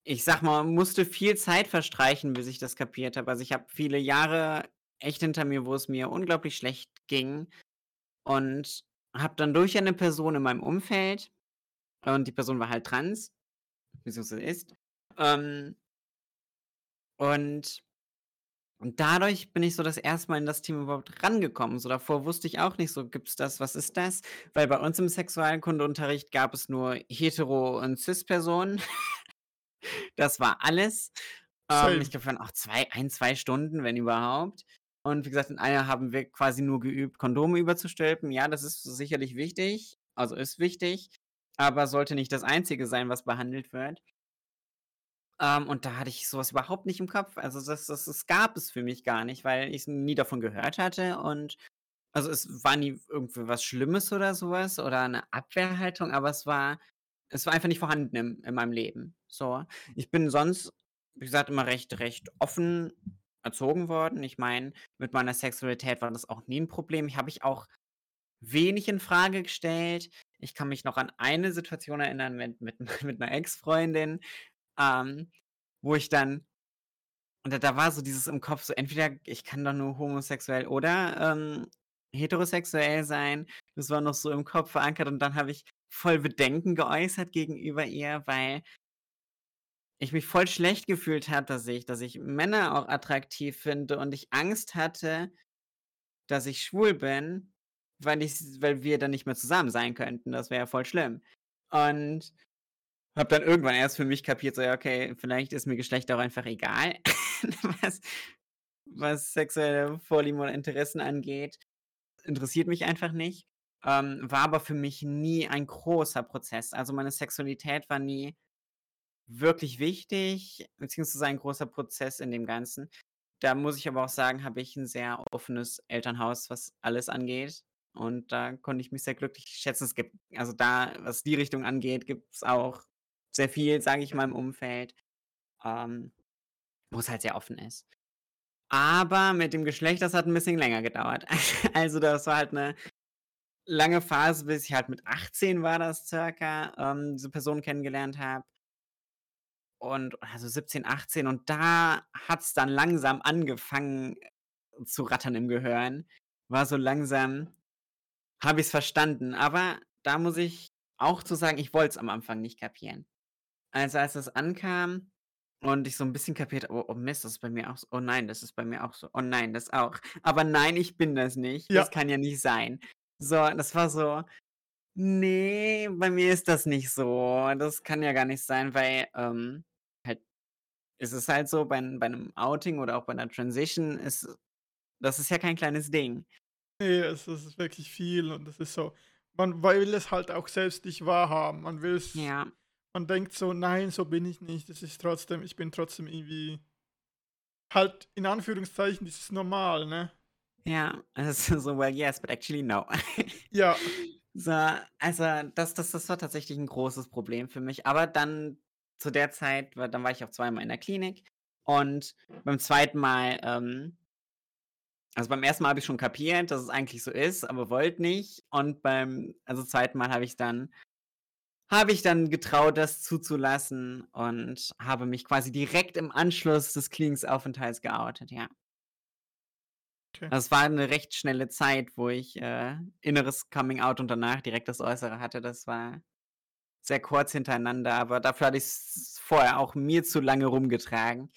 S1: ich sage mal, musste viel Zeit verstreichen, bis ich das kapiert habe. Also, ich habe viele Jahre echt hinter mir, wo es mir unglaublich schlecht ging und habe dann durch eine Person in meinem Umfeld und die Person war halt trans, beziehungsweise ist, ähm und und dadurch bin ich so das 1. Mal in das Thema überhaupt rangekommen. So davor wusste ich auch nicht so: „Gibt's das? Was ist das?“ Weil bei uns im Sexualkundeunterricht gab es nur hetero und cis Personen. Das war alles. Ähm, ich glaube, wir waren auch zwei, ein, zwei Stunden, wenn überhaupt. Und wie gesagt, in einer haben wir quasi nur geübt, Kondome überzustülpen. Ja, das ist sicherlich wichtig. Also ist wichtig, aber sollte nicht das Einzige sein, was behandelt wird. Ähm, und da hatte ich sowas überhaupt nicht im Kopf. Also das, das, das gab es für mich gar nicht, weil ich nie davon gehört hatte. Und also es war nie irgendwie was Schlimmes oder sowas oder eine Abwehrhaltung, aber es war, es war einfach nicht vorhanden im, in meinem Leben. So, ich bin sonst, wie gesagt, immer recht, recht offen erzogen worden. Ich meine, mit meiner Sexualität war das auch nie ein Problem. Ich habe ich auch wenig in Frage gestellt. Ich kann mich noch an eine Situation erinnern mit, mit, mit einer Ex-Freundin, ähm, wo ich dann, und da, da war so dieses im Kopf, so entweder ich kann doch nur homosexuell oder ähm, heterosexuell sein. Das war noch so im Kopf verankert und dann habe ich voll Bedenken geäußert gegenüber ihr, weil ich mich voll schlecht gefühlt habe, dass ich, dass ich Männer auch attraktiv finde und ich Angst hatte, dass ich schwul bin, weil ich, weil wir dann nicht mehr zusammen sein könnten. Das wäre ja voll schlimm. Und habe dann irgendwann erst für mich kapiert, so ja, okay, vielleicht ist mir Geschlecht auch einfach egal, was, was sexuelle Vorlieben oder Interessen angeht. Interessiert mich einfach nicht. Ähm, war aber für mich nie ein großer Prozess. Also meine Sexualität war nie wirklich wichtig, beziehungsweise ein großer Prozess in dem Ganzen. Da muss ich aber auch sagen, habe ich ein sehr offenes Elternhaus, was alles angeht. Und da konnte ich mich sehr glücklich schätzen. Es gibt, also da, was die Richtung angeht, gibt es auch sehr viel, sage ich mal, im Umfeld, ähm, wo es halt sehr offen ist. Aber mit dem Geschlecht, das hat ein bisschen länger gedauert. also das war halt eine lange Phase, bis ich halt mit 18 war das circa, ähm, diese Person kennengelernt habe und also 17, 18 und da hat es dann langsam angefangen zu rattern im Gehirn. War so langsam, habe ich es verstanden. Aber da muss ich auch zu sagen, ich wollte es am Anfang nicht kapieren. Also als es ankam und ich so ein bisschen kapiert, oh, oh Mist, das ist bei mir auch so. Oh nein, das ist bei mir auch so. Oh nein, das auch. Aber nein, ich bin das nicht.
S2: Ja.
S1: Das kann ja nicht sein. So, das war so, nee, bei mir ist das nicht so. Das kann ja gar nicht sein, weil ähm, es ist halt so, bei, bei einem Outing oder auch bei einer Transition, ist, das ist ja kein kleines Ding.
S2: Nee, es ist wirklich viel und es ist so, man will es halt auch selbst nicht wahrhaben. Man will es,
S1: Ja,
S2: man denkt so, nein, so bin ich nicht. Es ist trotzdem, ich bin trotzdem irgendwie halt in Anführungszeichen, das ist normal, ne?
S1: ja, ist so, well, yes, but actually no.
S2: Ja,
S1: So, also das, das, das war tatsächlich ein großes Problem für mich. Aber dann zu der Zeit, dann war ich auch zweimal in der Klinik und beim zweiten Mal, ähm, also beim ersten Mal habe ich schon kapiert, dass es eigentlich so ist, aber wollte nicht. Und beim, also zweiten Mal habe ich dann, habe ich dann getraut, das zuzulassen und habe mich quasi direkt im Anschluss des Kliniksaufenthalts geoutet, ja.
S2: okay.
S1: Das war eine recht schnelle Zeit, wo ich äh, inneres Coming Out und danach direkt das Äußere hatte. Das war sehr kurz hintereinander, aber dafür hatte ich es vorher auch mir zu lange rumgetragen.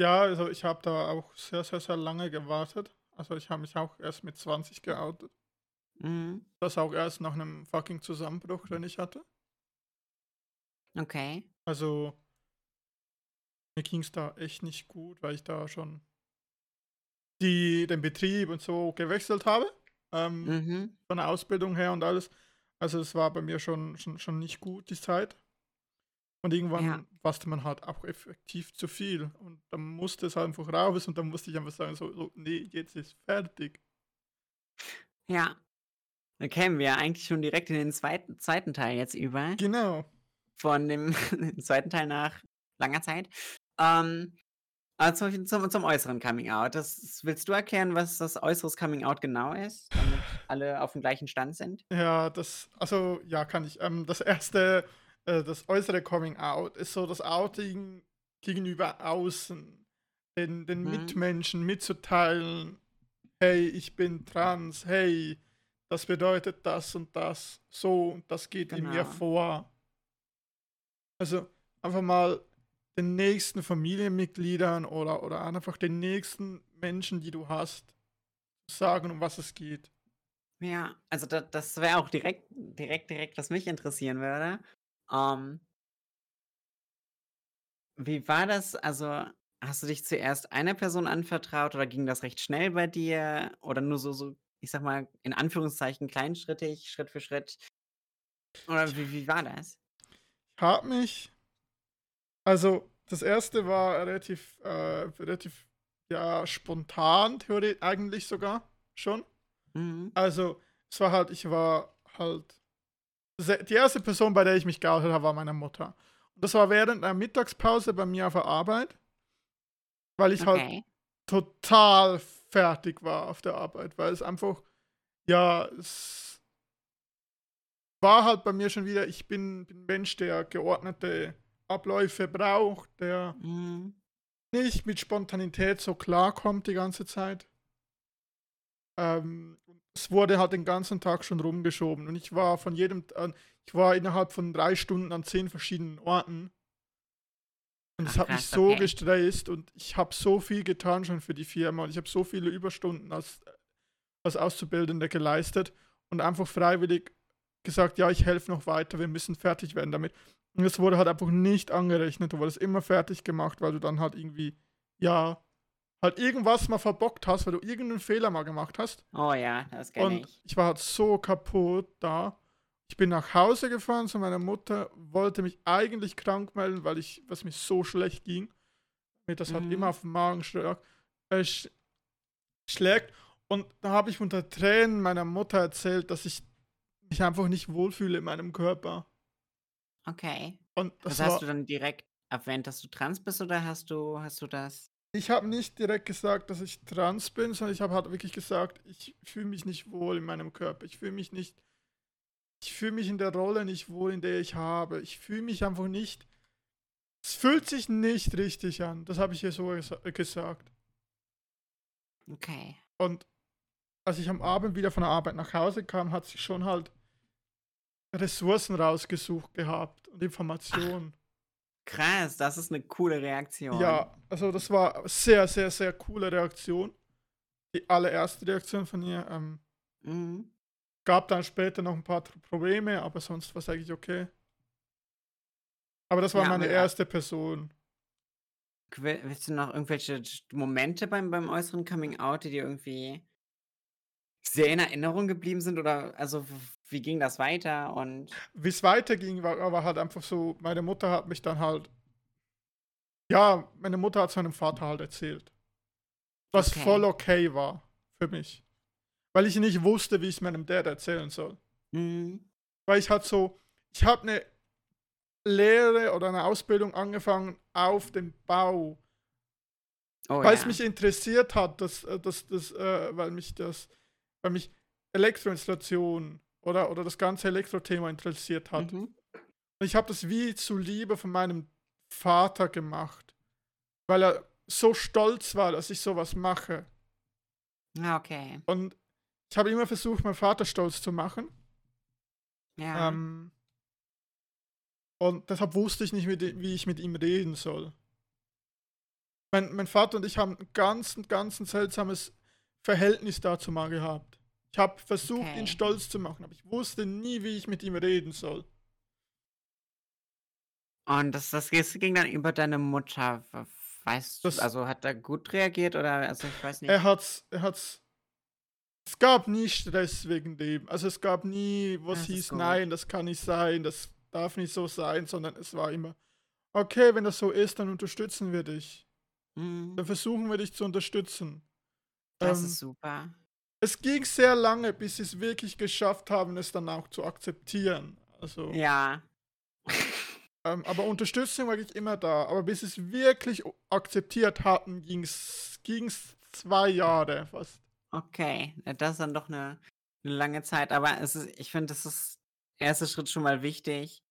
S2: Ja, also ich habe da auch sehr, sehr, sehr lange gewartet. Also ich habe mich auch erst mit 20 geoutet.
S1: Mhm.
S2: Das auch erst nach einem fucking Zusammenbruch, den ich hatte.
S1: Okay.
S2: Also mir ging es da echt nicht gut, weil ich da schon die, den Betrieb und so gewechselt habe. Ähm,
S1: Mhm.
S2: Von der Ausbildung her und alles. Also es war bei mir schon, schon, schon nicht gut, die Zeit. Und irgendwann
S1: Ja.
S2: warste man halt auch effektiv zu viel. Und dann musste es einfach raus und dann musste ich einfach sagen, so, so nee, jetzt ist fertig.
S1: Ja. Da kämen wir eigentlich schon direkt in den zweiten, zweiten Teil jetzt über.
S2: Genau.
S1: Von dem zweiten Teil nach langer Zeit. Ähm, also zum, zum, zum äußeren Coming Out. Das, willst du erklären, was das äußeres Coming Out genau ist, damit alle auf dem gleichen Stand sind?
S2: Ja, das, also ja, kann ich. Ähm, das erste, äh, das äußere Coming Out ist so das Outing gegenüber außen, den, den
S1: Mhm.
S2: Mitmenschen mitzuteilen, hey, ich bin trans, hey, das bedeutet das und das, so und das geht in mir
S1: Genau.
S2: vor. Also einfach mal den nächsten Familienmitgliedern oder, oder einfach den nächsten Menschen, die du hast, sagen, um was es geht.
S1: Ja, also da, das wäre auch direkt, direkt, direkt, was mich interessieren würde. Ähm, Wie war das? Also, hast du dich zuerst einer Person anvertraut oder ging das recht schnell bei dir? Oder nur so so, ich sage mal, in Anführungszeichen kleinschrittig, Schritt für Schritt? Oder wie wie war das?
S2: Ich habe mich also, das erste war relativ, äh, relativ, ja, spontan, theoretisch eigentlich sogar schon.
S1: Mhm.
S2: Also, es war halt, ich war halt. Die erste Person, bei der ich mich geoutet habe, war meine Mutter. Und das war während einer Mittagspause bei mir auf der Arbeit, weil ich halt
S1: Okay.
S2: total fertig war auf der Arbeit, weil es einfach, ja, es war halt bei mir schon wieder, ich bin, bin ein Mensch, der geordnete Abläufe braucht, der
S1: Mhm.
S2: nicht mit Spontanität so klarkommt die ganze Zeit. Ähm, es wurde halt den ganzen Tag schon rumgeschoben und ich war von jedem, an- ich war innerhalb von drei Stunden an zehn verschiedenen Orten. Und es hat mich so
S1: okay.
S2: gestresst und ich habe so viel getan schon für die Firma und ich habe so viele Überstunden als, als Auszubildender geleistet und einfach freiwillig gesagt, ja, ich helfe noch weiter, wir müssen fertig werden damit. Und es wurde halt einfach nicht angerechnet, du wurdest immer fertig gemacht, weil du dann halt irgendwie, ja, halt irgendwas mal verbockt hast, weil du irgendeinen Fehler mal gemacht hast.
S1: Oh ja, das kenne
S2: Und
S1: ich.
S2: ich war halt so kaputt da. Ich bin nach Hause gefahren zu meiner Mutter, wollte mich eigentlich krank melden, weil ich, was mir so schlecht ging, mir das halt
S1: Mhm.
S2: immer auf den Magen schlag, äh, sch schlägt. Und da habe ich unter Tränen meiner Mutter erzählt, dass ich mich einfach nicht wohlfühle in meinem Körper.
S1: Okay.
S2: Und das
S1: Das hast du dann direkt erwähnt, dass du trans bist oder hast du hast du das
S2: ich habe nicht direkt gesagt, dass ich trans bin, sondern ich habe halt wirklich gesagt, ich fühle mich nicht wohl in meinem Körper. Ich fühle mich nicht, ich fühle mich in der Rolle nicht wohl, in der ich habe. Ich fühle mich einfach nicht, es fühlt sich nicht richtig an. Das habe ich ihr so gesa gesagt.
S1: Okay.
S2: Und als ich am Abend wieder von der Arbeit nach Hause kam, hat sie schon halt Ressourcen rausgesucht gehabt und Informationen.
S1: Krass, das ist eine coole Reaktion.
S2: Ja, also das war eine sehr, sehr, sehr coole Reaktion. Die allererste Reaktion von ihr. Ähm,
S1: Mhm.
S2: gab dann später noch ein paar Probleme, aber sonst war es eigentlich okay. Aber das war
S1: Ja,
S2: meine
S1: aber-
S2: erste Person.
S1: Will willst du noch irgendwelche Momente beim beim äußeren Coming Out, die dir irgendwie sehr in Erinnerung geblieben sind oder also, wie ging das weiter und
S2: Wie es weiterging, war, war halt einfach so, meine Mutter hat mich dann halt, ja, meine Mutter hat seinem Vater halt erzählt. Was
S1: Okay.
S2: voll okay war für mich. Weil ich nicht wusste, wie ich es meinem Dad erzählen soll.
S1: Mhm.
S2: Weil ich halt so, ich habe eine Lehre oder eine Ausbildung angefangen auf dem Bau,
S1: Oh
S2: weil es
S1: ja.
S2: mich interessiert hat, dass, äh, dass, dass, äh, weil mich das, weil mich Elektroinstallation oder, oder das ganze Elektrothema interessiert hat.
S1: Mhm.
S2: Ich habe das wie zuliebe von meinem Vater gemacht, weil er so stolz war, dass ich sowas mache.
S1: Ah, okay.
S2: Und ich habe immer versucht, meinen Vater stolz zu machen.
S1: Ja.
S2: Ähm, und deshalb wusste ich nicht, wie ich mit ihm reden soll. Mein, mein Vater und ich haben ein ganz, ganz ein seltsames Verhältnis dazu mal gehabt. Ich habe versucht,
S1: Okay.
S2: ihn stolz zu machen, aber ich wusste nie, wie ich mit ihm reden soll.
S1: Und das das ging dann über deine Mutter. Weißt du also, hat er gut reagiert oder also, ich weiß nicht.
S2: Er hat's, er hat's. Es gab nie Stress wegen dem. Also es gab nie, was
S1: Das
S2: hieß, nein, das kann nicht sein, das darf nicht so sein, sondern es war immer, okay, wenn das so ist, dann unterstützen wir dich.
S1: Mhm.
S2: Dann versuchen wir dich zu unterstützen.
S1: Das
S2: Ähm,
S1: ist super.
S2: Es ging sehr lange, bis sie es wirklich geschafft haben, es dann auch zu akzeptieren. Also,
S1: Ja.
S2: ähm, aber Unterstützung war ich immer da. Aber bis sie es wirklich akzeptiert hatten, ging es zwei Jahre fast.
S1: Okay, das ist dann doch eine 'ne lange Zeit, aber es ist ich finde, das ist erster Schritt schon mal wichtig,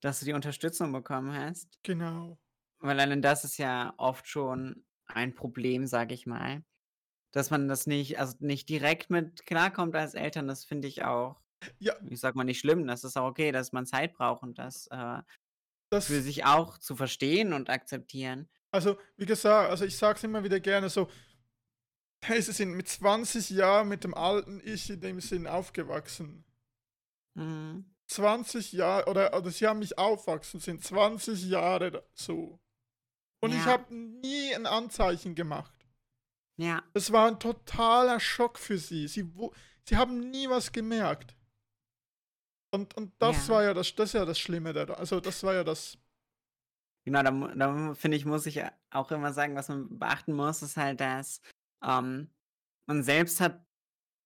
S1: dass du die Unterstützung bekommen hast,
S2: Genau.
S1: weil allein das ist ja oft schon ein Problem, sage ich mal, dass man das nicht also, nicht direkt mit klarkommt als Eltern, das finde ich auch
S2: Ja.
S1: ich sage mal nicht schlimm, das ist auch okay, dass man Zeit braucht und das, äh,
S2: Das,
S1: für sich auch zu verstehen und akzeptieren.
S2: Also, wie gesagt, also ich sag's immer wieder gerne so, hey, sie sind mit 20 Jahren mit dem alten Ich in dem Sinn aufgewachsen.
S1: Mhm.
S2: 20 Jahre, oder, oder sie haben mich aufwachsen, sind 20 Jahre so. Und ich
S1: Ja.
S2: habe nie ein Anzeichen gemacht.
S1: Ja.
S2: Es war ein totaler Schock für sie. Sie, wo, sie haben nie was gemerkt. Und, und das
S1: Ja.
S2: war ja das, das ist ja das Schlimme. Da, also das war ja das.
S1: Genau, da, da finde ich, muss ich auch immer sagen, was man beachten muss, ist halt, dass ähm, man selbst hat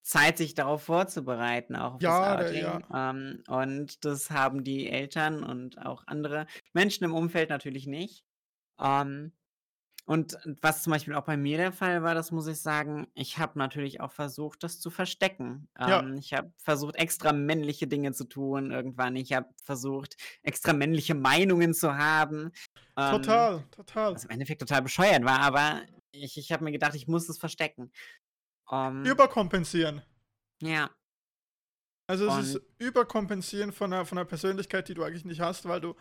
S1: Zeit, sich darauf vorzubereiten, auch auf
S2: Ja,
S1: das Outing. Ähm, und das haben die Eltern und auch andere Menschen im Umfeld natürlich nicht. Ähm, und was zum Beispiel auch bei mir der Fall war, das muss ich sagen, ich habe natürlich auch versucht, das zu verstecken.
S2: Ja.
S1: Ähm, ich habe versucht, extra männliche Dinge zu tun irgendwann. Ich habe versucht, extra männliche Meinungen zu haben. Ähm,
S2: Total, total.
S1: was im Endeffekt total bescheuert war, aber ich, ich habe mir gedacht, ich muss es verstecken. Ähm,
S2: Überkompensieren.
S1: ja,
S2: Also es ist
S1: Und-
S2: Überkompensieren von einer, von einer Persönlichkeit, die du eigentlich nicht hast, weil du,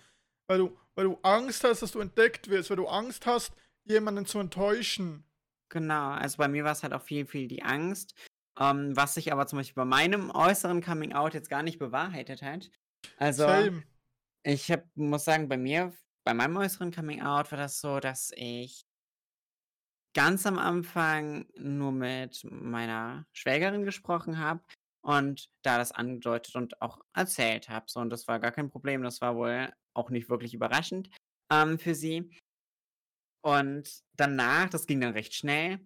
S2: weil du, weil du Angst hast, dass du entdeckt wirst, weil du Angst hast, jemanden zu enttäuschen.
S1: genau. Also bei mir war es halt auch viel, viel die Angst, ähm, was sich aber zum Beispiel bei meinem äußeren Coming Out jetzt gar nicht bewahrheitet hat. Also
S2: Same.
S1: ich hab, muss sagen, bei mir, bei meinem äußeren Coming Out war das so, dass ich ganz am Anfang nur mit meiner Schwägerin gesprochen habe und da das angedeutet und auch erzählt habe. So, und das war gar kein Problem. Das war wohl auch nicht wirklich überraschend ähm, für sie. Und danach, das ging dann recht schnell,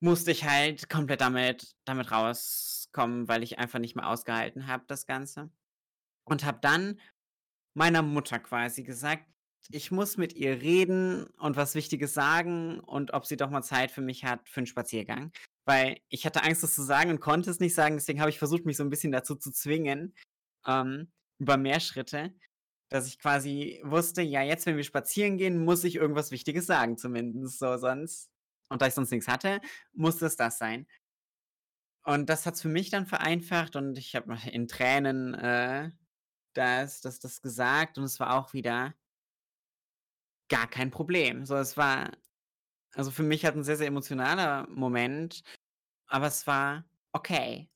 S1: musste ich halt komplett damit, damit rauskommen, weil ich einfach nicht mehr ausgehalten habe, das Ganze. Und habe dann meiner Mutter quasi gesagt, ich muss mit ihr reden und was Wichtiges sagen und ob sie doch mal Zeit für mich hat für einen Spaziergang. Weil ich hatte Angst, das zu sagen und konnte es nicht sagen. Deswegen habe ich versucht, mich so ein bisschen dazu zu zwingen, ähm, über mehr Schritte, dass ich quasi wusste, ja, jetzt, wenn wir spazieren gehen, muss ich irgendwas Wichtiges sagen, zumindest so sonst. Und da ich sonst nichts hatte, musste es das sein. Und das hat es für mich dann vereinfacht und ich habe in Tränen äh, das, das, das gesagt und es war auch wieder gar kein Problem. So, es war, also für mich halt ein sehr, sehr emotionaler Moment, aber es war okay.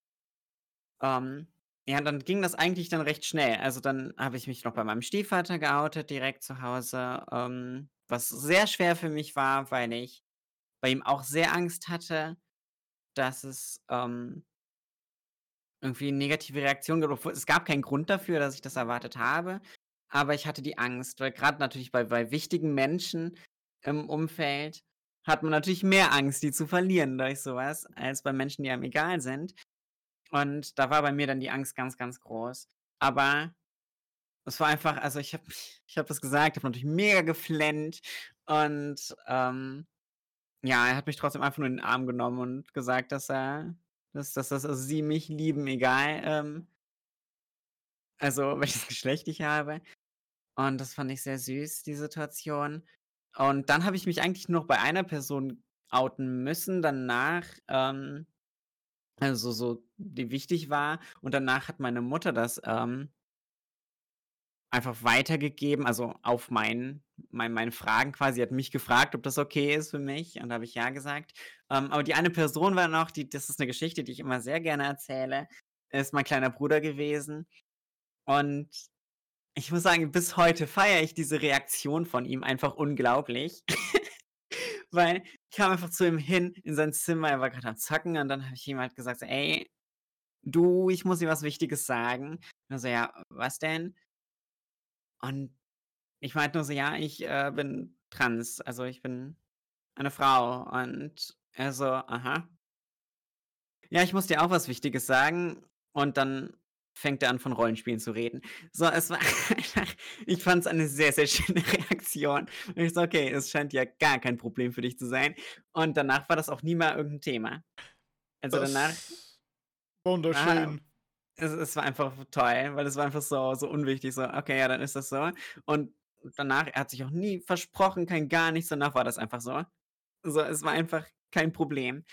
S1: Ähm, ja, dann ging das eigentlich dann recht schnell. Also dann habe ich mich noch bei meinem Stiefvater geoutet, direkt zu Hause, ähm, was sehr schwer für mich war, weil ich bei ihm auch sehr Angst hatte, dass es ähm, irgendwie eine negative Reaktion. Obwohl, es gab keinen Grund dafür, dass ich das erwartet habe, aber ich hatte die Angst, weil gerade natürlich bei, bei wichtigen Menschen im Umfeld hat man natürlich mehr Angst, die zu verlieren durch sowas, als bei Menschen, die einem egal sind. Und da war bei mir dann die Angst ganz, ganz groß. Aber es war einfach, also ich habe ich hab das gesagt, habe natürlich mega geflennt und ähm, ja, er hat mich trotzdem einfach nur in den Arm genommen und gesagt, dass er, dass, dass, dass also sie mich lieben, egal, ähm, also welches Geschlecht ich habe. Und das fand ich sehr süß, die Situation. Und dann habe ich mich eigentlich noch bei einer Person outen müssen, danach, ähm, also so, die wichtig war. Und danach hat meine Mutter das ähm, einfach weitergegeben, also auf mein, mein, meine Fragen quasi, hat mich gefragt, ob das okay ist für mich. Und da habe ich ja gesagt. Ähm, aber die eine Person war noch, die, das ist eine Geschichte, die ich immer sehr gerne erzähle, ist mein kleiner Bruder gewesen. Und ich muss sagen, bis heute feiere ich diese Reaktion von ihm einfach unglaublich. Weil ich kam einfach zu ihm hin in sein Zimmer, er war gerade am Zocken und dann habe ich ihm halt gesagt, so, ey, du, ich muss dir was Wichtiges sagen. Und er so, ja, was denn? Und ich meinte nur so, ja, ich äh, bin trans, also ich bin eine Frau. Und er so, aha. Ja, ich muss dir auch was Wichtiges sagen. Und dann fängt er an, von Rollenspielen zu reden. So, es war einfach, ich fand es eine sehr, sehr schöne Reaktion. Und ich so, okay, es scheint ja gar kein Problem für dich zu sein. Und danach war das auch nie mehr irgendein Thema. Also
S2: Das
S1: danach,
S2: Wunderschön.
S1: es, es war einfach toll, weil es war einfach so, so unwichtig, so, okay, ja, dann ist das so. Und danach, er hat sich auch nie versprochen, kein gar nichts, danach war das einfach so. So, es war einfach kein Problem.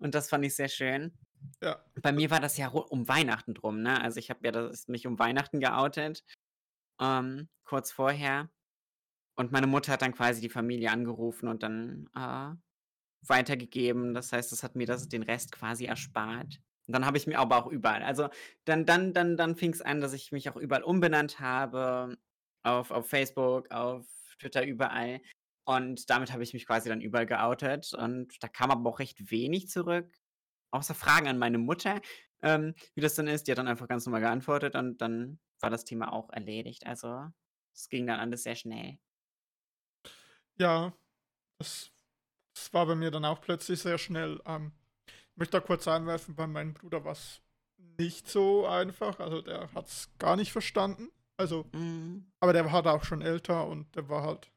S1: Und das fand ich sehr schön.
S2: Ja.
S1: Bei mir war das ja um Weihnachten drum, ne? Also ich habe ja das, mich um Weihnachten geoutet, ähm, kurz vorher. Und meine Mutter hat dann quasi die Familie angerufen und dann äh, weitergegeben. Das heißt, das hat mir das, den Rest quasi erspart. Und dann habe ich mir aber auch überall, also dann, dann, dann, dann fing es an, dass ich mich auch überall umbenannt habe, auf, auf Facebook, auf Twitter, überall. Und damit habe ich mich quasi dann überall geoutet und da kam aber auch recht wenig zurück, außer Fragen an meine Mutter, ähm, wie das dann ist. Die hat dann einfach ganz normal geantwortet und dann war das Thema auch erledigt. Also, es ging dann alles sehr schnell.
S2: Ja, das, das war bei mir dann auch plötzlich sehr schnell. Ähm, ich möchte da kurz einwerfen, bei meinem Bruder war es nicht so einfach. Also der hat es gar nicht verstanden. Also,
S1: Mhm.
S2: aber der war halt auch schon älter und der war halt.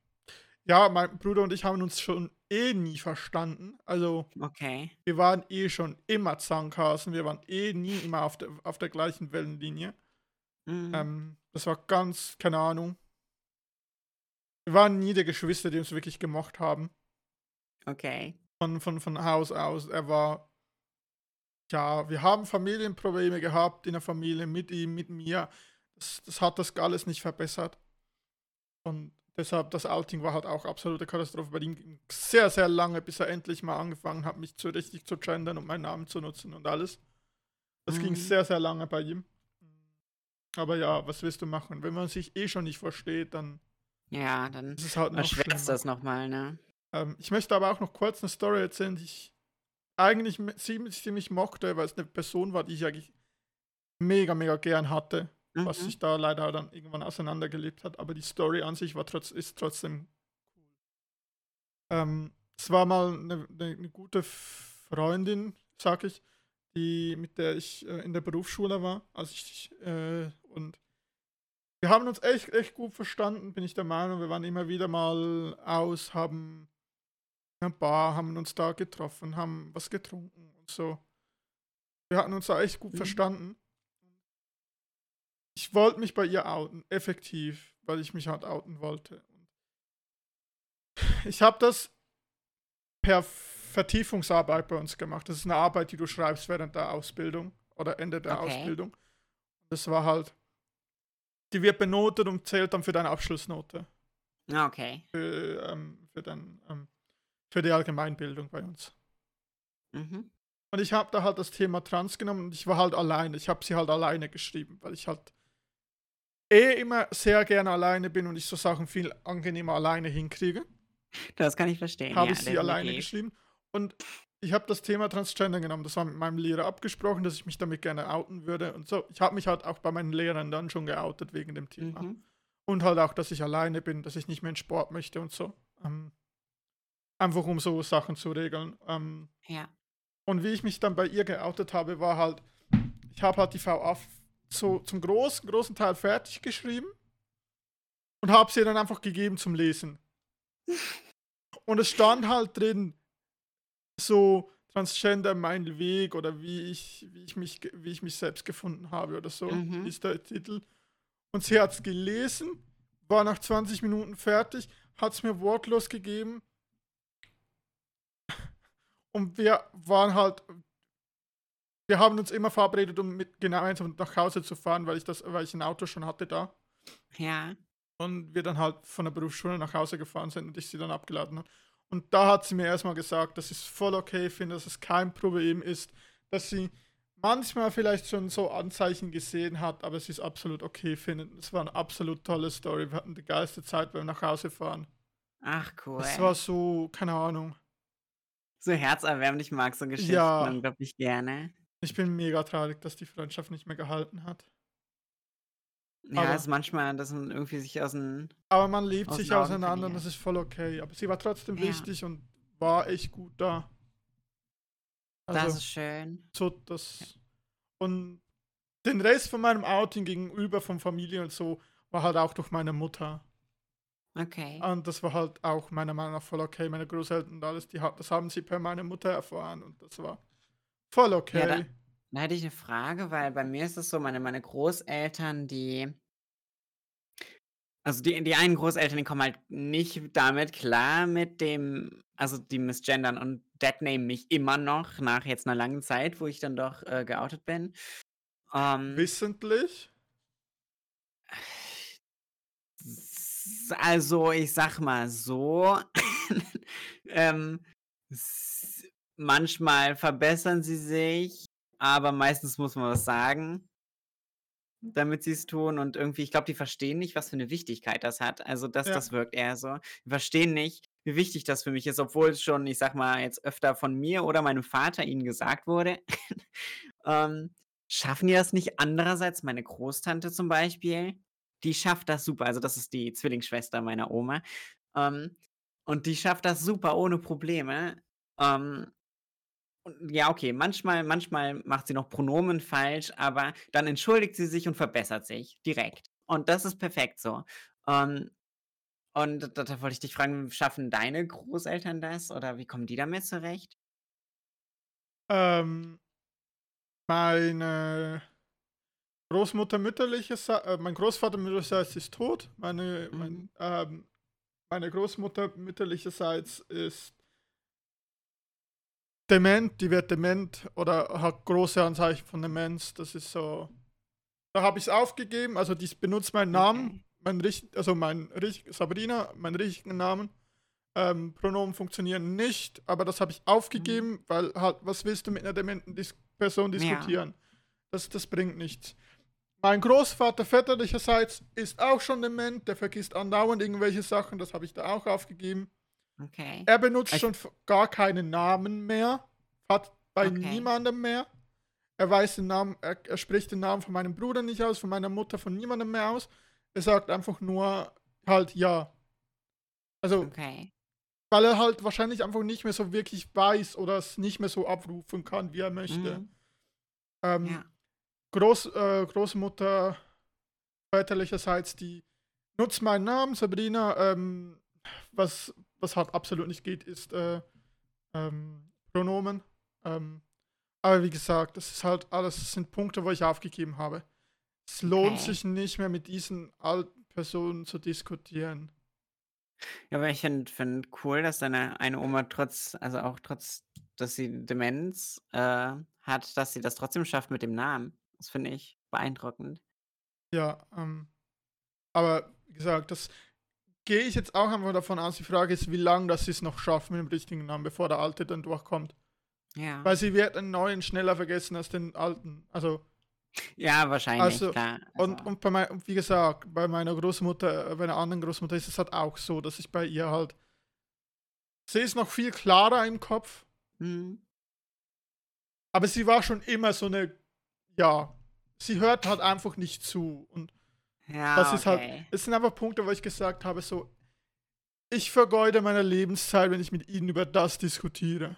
S2: Ja, mein Bruder und ich haben uns schon eh nie verstanden. Also,
S1: Okay.
S2: wir waren eh schon immer Zankhasen. Wir waren eh nie immer auf der, auf der gleichen Wellenlinie.
S1: Mhm.
S2: Ähm, das war ganz, keine Ahnung. Wir waren nie die Geschwister, die uns wirklich gemocht haben.
S1: Okay.
S2: Von, von, von Haus aus. Er war. Ja, wir haben Familienprobleme gehabt in der Familie mit ihm, mit mir. Das, das hat das alles nicht verbessert. Und deshalb, das Outing war halt auch absolute Katastrophe. Bei ihm ging sehr, sehr lange, bis er endlich mal angefangen hat, mich zu richtig zu gendern und meinen Namen zu nutzen und alles. Das ging
S1: Mhm.
S2: sehr, sehr lange bei ihm. Aber ja, was willst du machen? Wenn man sich eh schon nicht versteht, dann
S1: Ja, dann
S2: ist es halt noch schlimmer.
S1: das nochmal, ne?
S2: Ähm, ich möchte aber auch noch kurz eine Story erzählen, die ich eigentlich ziemlich, ziemlich mochte, weil es eine Person war, die ich eigentlich mega, mega gern hatte, was
S1: Mhm.
S2: sich da leider dann irgendwann auseinandergelebt hat. Aber die Story an sich war trotz, ist trotzdem cool. Ähm, es war mal eine, eine, eine gute Freundin, sag ich, die, mit der ich äh, in der Berufsschule war, als ich äh, und wir haben uns echt, echt gut verstanden, bin ich der Meinung. Wir waren immer wieder mal aus, haben in einer Bar, haben uns da getroffen, haben was getrunken und so. Wir hatten uns da echt gut
S1: Mhm.
S2: verstanden. Ich wollte mich bei ihr outen, effektiv, weil ich mich halt outen wollte. Ich habe das per Vertiefungsarbeit bei uns gemacht. Das ist eine Arbeit, die du schreibst während der Ausbildung oder Ende der
S1: Okay.
S2: Ausbildung. Das war halt, die wird benotet und zählt dann für deine Abschlussnote
S1: Ah, Okay.
S2: für, ähm, für, dein, ähm, für die Allgemeinbildung bei uns.
S1: Mhm.
S2: Und ich habe da halt das Thema Trans genommen und ich war halt alleine. Ich habe sie halt alleine geschrieben, weil ich halt eh immer sehr gerne alleine bin und ich so Sachen viel angenehmer alleine hinkriege.
S1: Das kann ich verstehen.
S2: Habe
S1: ja,
S2: ich sie alleine geschrieben. Und ich habe das Thema Transgender genommen. Das war mit meinem Lehrer abgesprochen, dass ich mich damit gerne outen würde. Und so, ich habe mich halt auch bei meinen Lehrern dann schon geoutet wegen dem Thema.
S1: Mhm.
S2: Und halt auch, dass ich alleine bin, dass ich nicht mehr in Sport möchte und so. Ähm, einfach um so Sachen zu regeln. Ähm,
S1: Ja.
S2: und wie ich mich dann bei ihr geoutet habe, war halt, ich habe halt die VA so zum großen, großen Teil fertig geschrieben und habe sie dann einfach gegeben zum Lesen. Und es stand halt drin, so Transgender mein Weg oder wie ich, wie ich, mich, wie ich mich selbst gefunden habe oder so,
S1: Mhm.
S2: ist der Titel. Und sie hat es gelesen, war nach 20 Minuten fertig, hat es mir wortlos gegeben. Und wir waren halt, wir haben uns immer verabredet, um mit gemeinsam nach Hause zu fahren, weil ich das, weil ich ein Auto schon hatte da.
S1: Ja.
S2: Und wir dann halt von der Berufsschule nach Hause gefahren sind und ich sie dann abgeladen habe. Und da hat sie mir erstmal gesagt, dass ich es voll okay finde, dass es kein Problem ist, dass sie manchmal vielleicht schon so Anzeichen gesehen hat, aber sie es absolut okay findet. Es war eine absolut tolle Story. Wir hatten die geilste Zeit beim nach Hause fahren.
S1: Ach, cool.
S2: Es war so, keine Ahnung.
S1: so herzerwärmend. Ich mag so Geschichten
S2: Ja.
S1: unglaublich gerne.
S2: Ich bin mega traurig, dass die Freundschaft nicht mehr gehalten hat.
S1: Ja,
S2: Aber-
S1: ist manchmal, dass man irgendwie sich aus dem.
S2: Aber man liebt
S1: Aus
S2: sich auseinander und das ist voll okay. Aber sie war trotzdem
S1: Ja.
S2: wichtig und war echt gut da.
S1: das
S2: Also,
S1: ist schön.
S2: so das. Und den Rest von meinem Outing gegenüber von Familie und so war halt auch durch meine Mutter.
S1: Okay.
S2: Und das war halt auch meiner Meinung nach voll okay. Meine Großeltern und alles, die, das haben sie per meiner Mutter erfahren und das war voll okay.
S1: da- Da hätte ich eine Frage, weil bei mir ist es so, meine, meine Großeltern, die. Also die, die einen Großeltern, die kommen halt nicht damit klar mit dem, also die misgendern und deadname mich immer noch nach jetzt einer langen Zeit, wo ich dann doch äh, geoutet bin. Ähm,
S2: Wissentlich.
S1: Also, ich sag mal so, ähm, manchmal verbessern sie sich, aber meistens muss man was sagen, damit sie es tun. Und irgendwie, ich glaube, die verstehen nicht, was für eine Wichtigkeit das hat. Also, das,
S2: Ja.
S1: das wirkt eher so. Die verstehen nicht, wie wichtig das für mich ist, obwohl es schon, ich sag mal, jetzt öfter von mir oder meinem Vater ihnen gesagt wurde. ähm, schaffen die das nicht andererseits? Meine Großtante zum Beispiel, die schafft das super. Also das ist die Zwillingsschwester meiner Oma. Ähm, und die schafft das super ohne Probleme. Ähm, und ja, okay, manchmal, manchmal macht sie noch Pronomen falsch, aber dann entschuldigt sie sich und verbessert sich direkt. Und das ist perfekt so. Ähm, und da, da wollte ich dich fragen, schaffen deine Großeltern das oder wie kommen die damit zurecht?
S2: Ähm, meine Großmutter mütterlicherseits, äh, mein Großvater mütterlicherseits ist tot. Meine, mein,
S1: Mhm.
S2: ähm, meine Großmutter mütterlicherseits ist dement, die wird dement oder hat große Anzeichen von Demenz. Das ist so. Da habe ich es aufgegeben, also die benutzt meinen Namen, mein richt, also mein richt, Sabrina, meinen richtigen Namen. Ähm, Pronomen funktionieren nicht, aber das habe ich
S1: Mhm.
S2: aufgegeben, weil halt, was willst du mit einer dementen Dis Person
S1: Ja.
S2: diskutieren? Das, das bringt nichts. Mein Großvater väterlicherseits ist auch schon dement, der vergisst andauernd irgendwelche Sachen, das habe ich da auch aufgegeben.
S1: Okay.
S2: Er benutzt
S1: Ich-
S2: schon gar keinen Namen mehr, hat bei
S1: Okay.
S2: niemandem mehr. Er weiß den Namen, er, er spricht den Namen von meinem Bruder nicht aus, von meiner Mutter, von niemandem mehr aus. Er sagt einfach nur halt ja. Also,
S1: Okay.
S2: weil er halt wahrscheinlich einfach nicht mehr so wirklich weiß oder es nicht mehr so abrufen kann, wie er möchte.
S1: Mhm.
S2: Ähm,
S1: Ja.
S2: Groß, äh, Großmutter väterlicherseits, die nutzt meinen Namen, Sabrina. Ähm, was, was halt absolut nicht geht, ist äh, ähm, Pronomen. Ähm, aber wie gesagt, das ist halt alles, das sind Punkte, wo ich aufgegeben habe. Es lohnt
S1: Okay.
S2: sich nicht mehr mit diesen alten Personen zu diskutieren.
S1: Ja, aber ich finde find cool, dass deine eine Oma trotz, also auch trotz, dass sie Demenz äh, hat, dass sie das trotzdem schafft mit dem Namen. Das finde ich beeindruckend.
S2: Ja, ähm, aber wie gesagt, das gehe ich jetzt auch einfach davon aus. Die Frage ist, wie lange das sie es noch schafft mit dem richtigen Namen, bevor der alte dann durchkommt.
S1: Ja.
S2: Weil sie wird den neuen schneller vergessen als den alten. Also,
S1: Ja, wahrscheinlich,
S2: Also,
S1: klar.
S2: und,
S1: Also,
S2: und bei mein, und wie gesagt, bei meiner Großmutter, äh, bei einer anderen Großmutter ist es halt auch so, dass ich bei ihr halt. Sie ist noch viel klarer im Kopf,
S1: mhm.
S2: aber sie war schon immer so eine. Ja, sie hört halt einfach nicht zu. Und
S1: ja,
S2: das ist halt.
S1: okay.
S2: Es sind einfach Punkte, wo ich gesagt habe, so. Ich vergeude meine Lebenszeit, wenn ich mit ihnen über das diskutiere.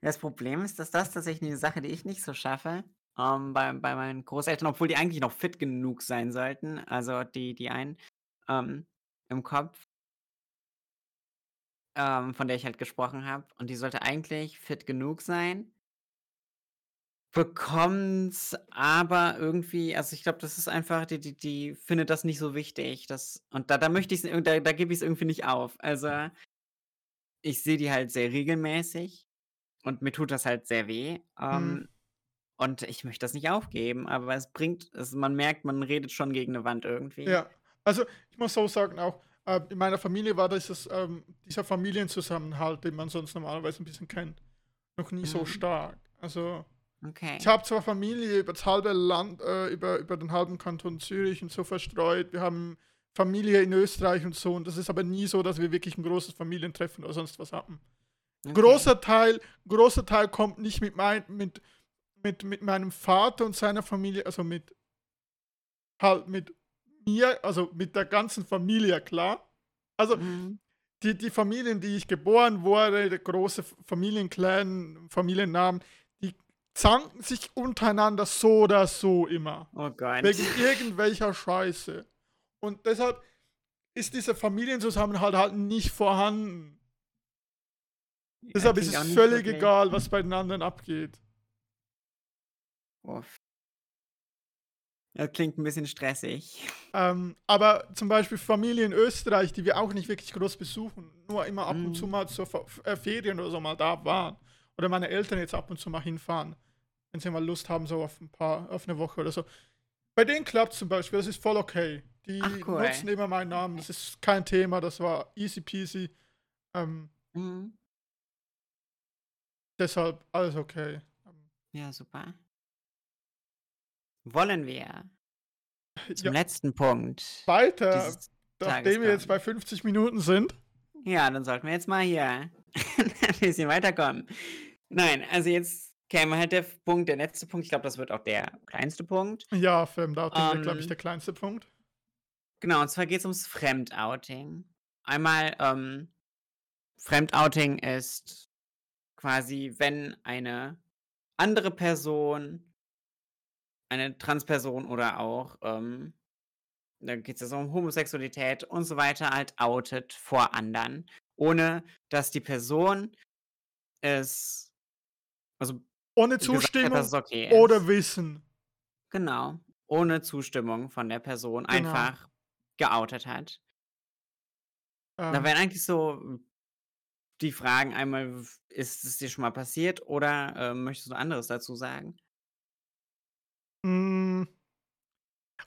S1: Das Problem ist, dass das tatsächlich eine Sache, die ich nicht so schaffe. Ähm, bei, bei meinen Großeltern, obwohl die eigentlich noch fit genug sein sollten. Also die, die einen ähm, im Kopf, ähm, von der ich halt gesprochen habe. Und die sollte eigentlich fit genug sein. Bekommt's aber irgendwie, also ich glaube, das ist einfach, die, die, die findet das nicht so wichtig. Das, und da, da möchte ich da, da gebe ich es irgendwie nicht auf. Also ich sehe die halt sehr regelmäßig und mir tut das halt sehr weh. Ähm,
S2: Mhm.
S1: Und ich möchte das nicht aufgeben, aber es bringt, es, man merkt, man redet schon gegen eine Wand irgendwie.
S2: Ja, also ich muss so sagen auch, äh, in meiner Familie war dieses, ähm, dieser Familienzusammenhalt, den man sonst normalerweise ein bisschen kennt, noch nie so
S1: Mhm.
S2: stark. Also
S1: Okay.
S2: ich habe zwar Familie über das halbe Land, äh, über, über den halben Kanton Zürich und so verstreut, wir haben Familie in Österreich und so, und das ist aber nie so, dass wir wirklich ein großes Familientreffen oder sonst was hatten.
S1: okay.
S2: Großer Teil, großer Teil kommt nicht mit, mein, mit, mit, mit meinem Vater und seiner Familie, also mit halt mit mir, also mit der ganzen Familie, klar. Also
S1: Mhm.
S2: die, die Familien, die ich geboren wurde, der große Familienclan, Familiennamen, zanken sich untereinander so oder so immer.
S1: Oh Gott.
S2: Wegen irgendwelcher Scheiße. Und deshalb ist dieser Familienzusammenhalt halt nicht vorhanden.
S1: Ja,
S2: Deshalb ist es völlig
S1: wirklich-
S2: egal, was bei den anderen abgeht.
S1: Uff. Das klingt ein bisschen stressig.
S2: Ähm, aber zum Beispiel Familie in Österreich, die wir auch nicht wirklich groß besuchen, nur immer ab und zu
S1: Mhm.
S2: mal zur Fer äh, Ferien oder so mal da waren. Oder meine Eltern jetzt ab und zu mal hinfahren, wenn sie mal Lust haben, so auf ein paar, auf eine Woche oder so. Bei denen klappt zum Beispiel, das ist voll okay. Die
S1: Ach, cool.
S2: nutzen immer meinen Namen, das ist kein Thema, das war easy peasy. Ähm,
S1: Mhm.
S2: deshalb alles okay.
S1: Ja, super. Wollen wir zum
S2: Ja,
S1: letzten Punkt
S2: weiter, nachdem wir jetzt bei 50 Minuten sind.
S1: Ja, dann sollten wir jetzt mal hier ein bisschen weiterkommen. Nein, also jetzt käme halt der Punkt, der letzte Punkt. Ich glaube, das wird auch der kleinste Punkt.
S2: Ja, Fremdouting wäre, glaube ich,
S1: Ähm,
S2: der kleinste Punkt.
S1: genau, und zwar geht es ums Fremdouting. Einmal, ähm, Fremdouting ist quasi, wenn eine andere Person, eine Transperson oder auch, ähm, da geht es ja so um Homosexualität und so weiter, halt outet vor anderen, ohne dass die Person es, also
S2: Ohne
S1: hat,
S2: Zustimmung
S1: es okay
S2: oder. Wissen.
S1: Genau, ohne Zustimmung von der Person
S2: Genau.
S1: einfach geoutet hat. Da
S2: Ähm,
S1: wären eigentlich so die Fragen einmal, ist es dir schon mal passiert oder äh, möchtest du anderes dazu sagen?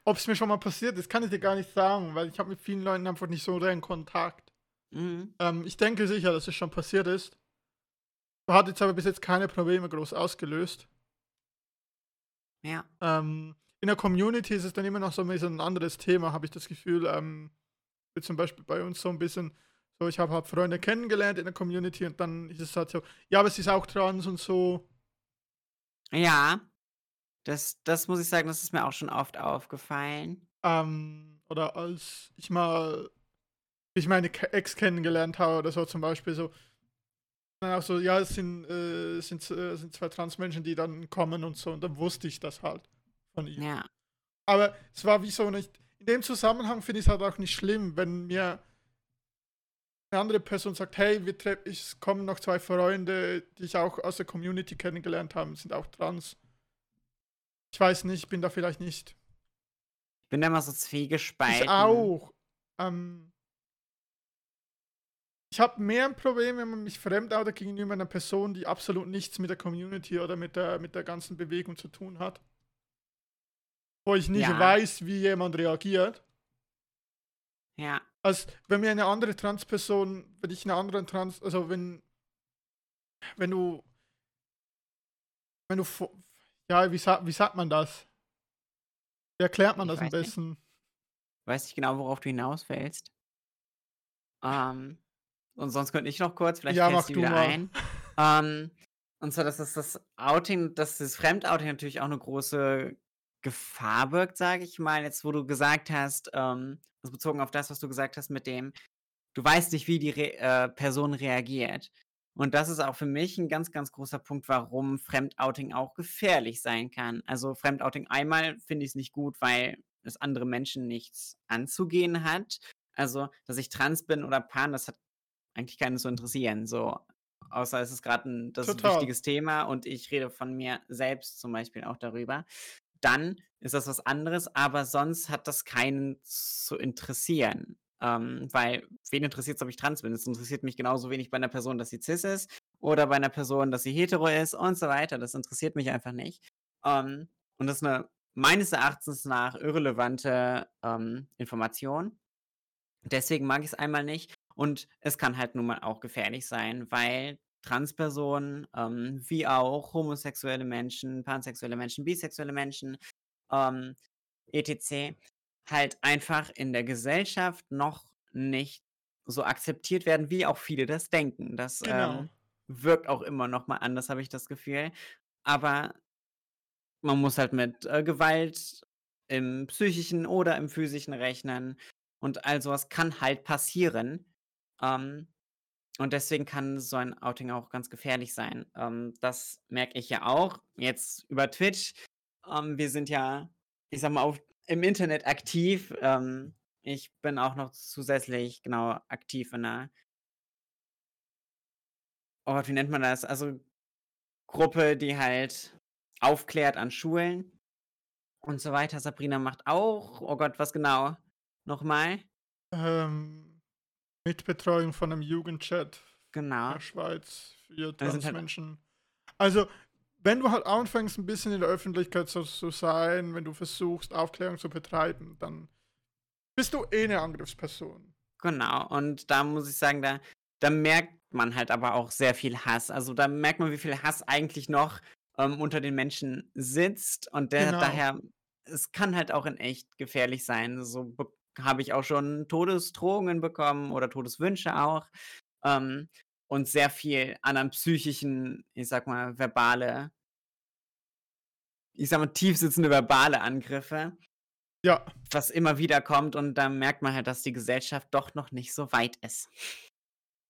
S2: Ob es mir schon mal passiert ist, kann ich dir gar nicht sagen, weil ich habe mit vielen Leuten einfach nicht so den Kontakt.
S1: Mhm.
S2: Ähm, ich denke sicher, dass es schon passiert ist. Hat jetzt aber bis jetzt keine Probleme groß ausgelöst.
S1: Ja.
S2: Ähm, in der Community ist es dann immer noch so ein bisschen ein anderes Thema, habe ich das Gefühl. Ähm, wie zum Beispiel bei uns so ein bisschen, so ich habe halt Freunde kennengelernt in der Community und dann ist es halt so, ja, aber sie ist auch trans und so.
S1: Ja. Das, das muss ich sagen, das ist mir auch schon oft aufgefallen.
S2: Ähm, oder als ich mal, ich meine Ex kennengelernt habe oder so zum Beispiel so, dann auch so, ja, es sind, äh, es sind, äh, es sind zwei Transmenschen, die dann kommen und so und dann wusste ich das halt von ihr.
S1: Ja.
S2: Aber es war wie so nicht. In dem Zusammenhang finde ich es halt auch nicht schlimm, wenn mir eine andere Person sagt, hey, wir es kommen noch zwei Freunde, die ich auch aus der Community kennengelernt habe, sind auch trans. Ich weiß nicht, ich bin da vielleicht nicht.
S1: Ich bin da immer so zwiegespalten.
S2: Ich auch. Ähm, ich habe mehr ein Problem, wenn man mich fremdoutet gegenüber einer Person, die absolut nichts mit der Community oder mit der, mit der ganzen Bewegung zu tun hat. Wo ich nicht
S1: Ja.
S2: weiß, wie jemand reagiert.
S1: Ja.
S2: Als wenn mir eine andere Transperson, wenn ich eine andere Trans, also wenn, wenn du, wenn du, ja, wie, sa wie sagt man das? Wie erklärt man
S1: Ich
S2: das am
S1: weiß nicht.
S2: besten?
S1: Weiß nicht genau, worauf du hinaus willst. Ähm, und sonst könnte ich noch kurz, vielleicht
S2: Ja, mach du
S1: wieder
S2: mal.
S1: ein. Ähm, und zwar, dass das, das Outing, dass das Fremdouting natürlich auch eine große Gefahr birgt, sage ich mal. Jetzt, wo du gesagt hast, ähm, also bezogen auf das, was du gesagt hast, mit dem, du weißt nicht, wie die Re äh, Person reagiert. Und das ist auch für mich ein ganz, ganz großer Punkt, warum Fremdouting auch gefährlich sein kann. Also Fremdouting einmal finde ich es nicht gut, weil es andere Menschen nichts anzugehen hat. Also, dass ich trans bin oder pan, das hat eigentlich keinen zu interessieren. So, außer es ist gerade ein das ist ein wichtiges Thema und ich rede von mir selbst zum Beispiel auch darüber. Dann ist das was anderes, aber sonst hat das keinen zu interessieren. Ähm, weil, wen interessiert es, ob ich trans bin? Es interessiert mich genauso wenig bei einer Person, dass sie cis ist oder bei einer Person, dass sie hetero ist und so weiter. Das interessiert mich einfach nicht. Ähm, und das ist eine meines Erachtens nach irrelevante ähm, Information. Deswegen mag ich es einmal nicht. Und es kann halt nun mal auch gefährlich sein, weil Transpersonen, ähm, wie auch homosexuelle Menschen, pansexuelle Menschen, bisexuelle Menschen, ähm, etc., halt einfach in der Gesellschaft noch nicht so akzeptiert werden, wie auch viele das denken. Das
S2: Genau.
S1: ähm, wirkt auch immer noch mal anders, habe ich das Gefühl. Aber man muss halt mit äh, Gewalt im psychischen oder im physischen rechnen. Und all sowas kann halt passieren. Ähm, und deswegen kann so ein Outing auch ganz gefährlich sein. Ähm, das merke ich ja auch jetzt über Twitch. Ähm, wir sind ja, ich sag mal, auf, im Internet aktiv. Ähm, ich bin auch noch zusätzlich genau aktiv in einer, oh Gott, wie nennt man das? Also Gruppe, die halt aufklärt an Schulen und so weiter. Sabrina macht auch, oh Gott, was genau? Nochmal?
S2: Ähm, Mitbetreuung von einem Jugendchat in
S1: Genau.
S2: der Schweiz für
S1: halt-
S2: Transmenschen. Also, wenn du halt anfängst, ein bisschen in der Öffentlichkeit so zu sein, wenn du versuchst, Aufklärung zu betreiben, dann bist du eh eine Angriffsperson.
S1: Genau. Und da muss ich sagen, da, da merkt man halt aber auch sehr viel Hass. Also da merkt man, wie viel Hass eigentlich noch ähm, unter den Menschen sitzt. Und der,
S2: Genau.
S1: daher, es kann halt auch in echt gefährlich sein. So habe ich auch schon Todesdrohungen bekommen oder Todeswünsche auch. Ähm, und sehr viel anderen psychischen, ich sag mal, verbale ich sag mal, tiefsitzende verbale Angriffe.
S2: Ja.
S1: Was immer wieder kommt und da merkt man halt, dass die Gesellschaft doch noch nicht so weit ist.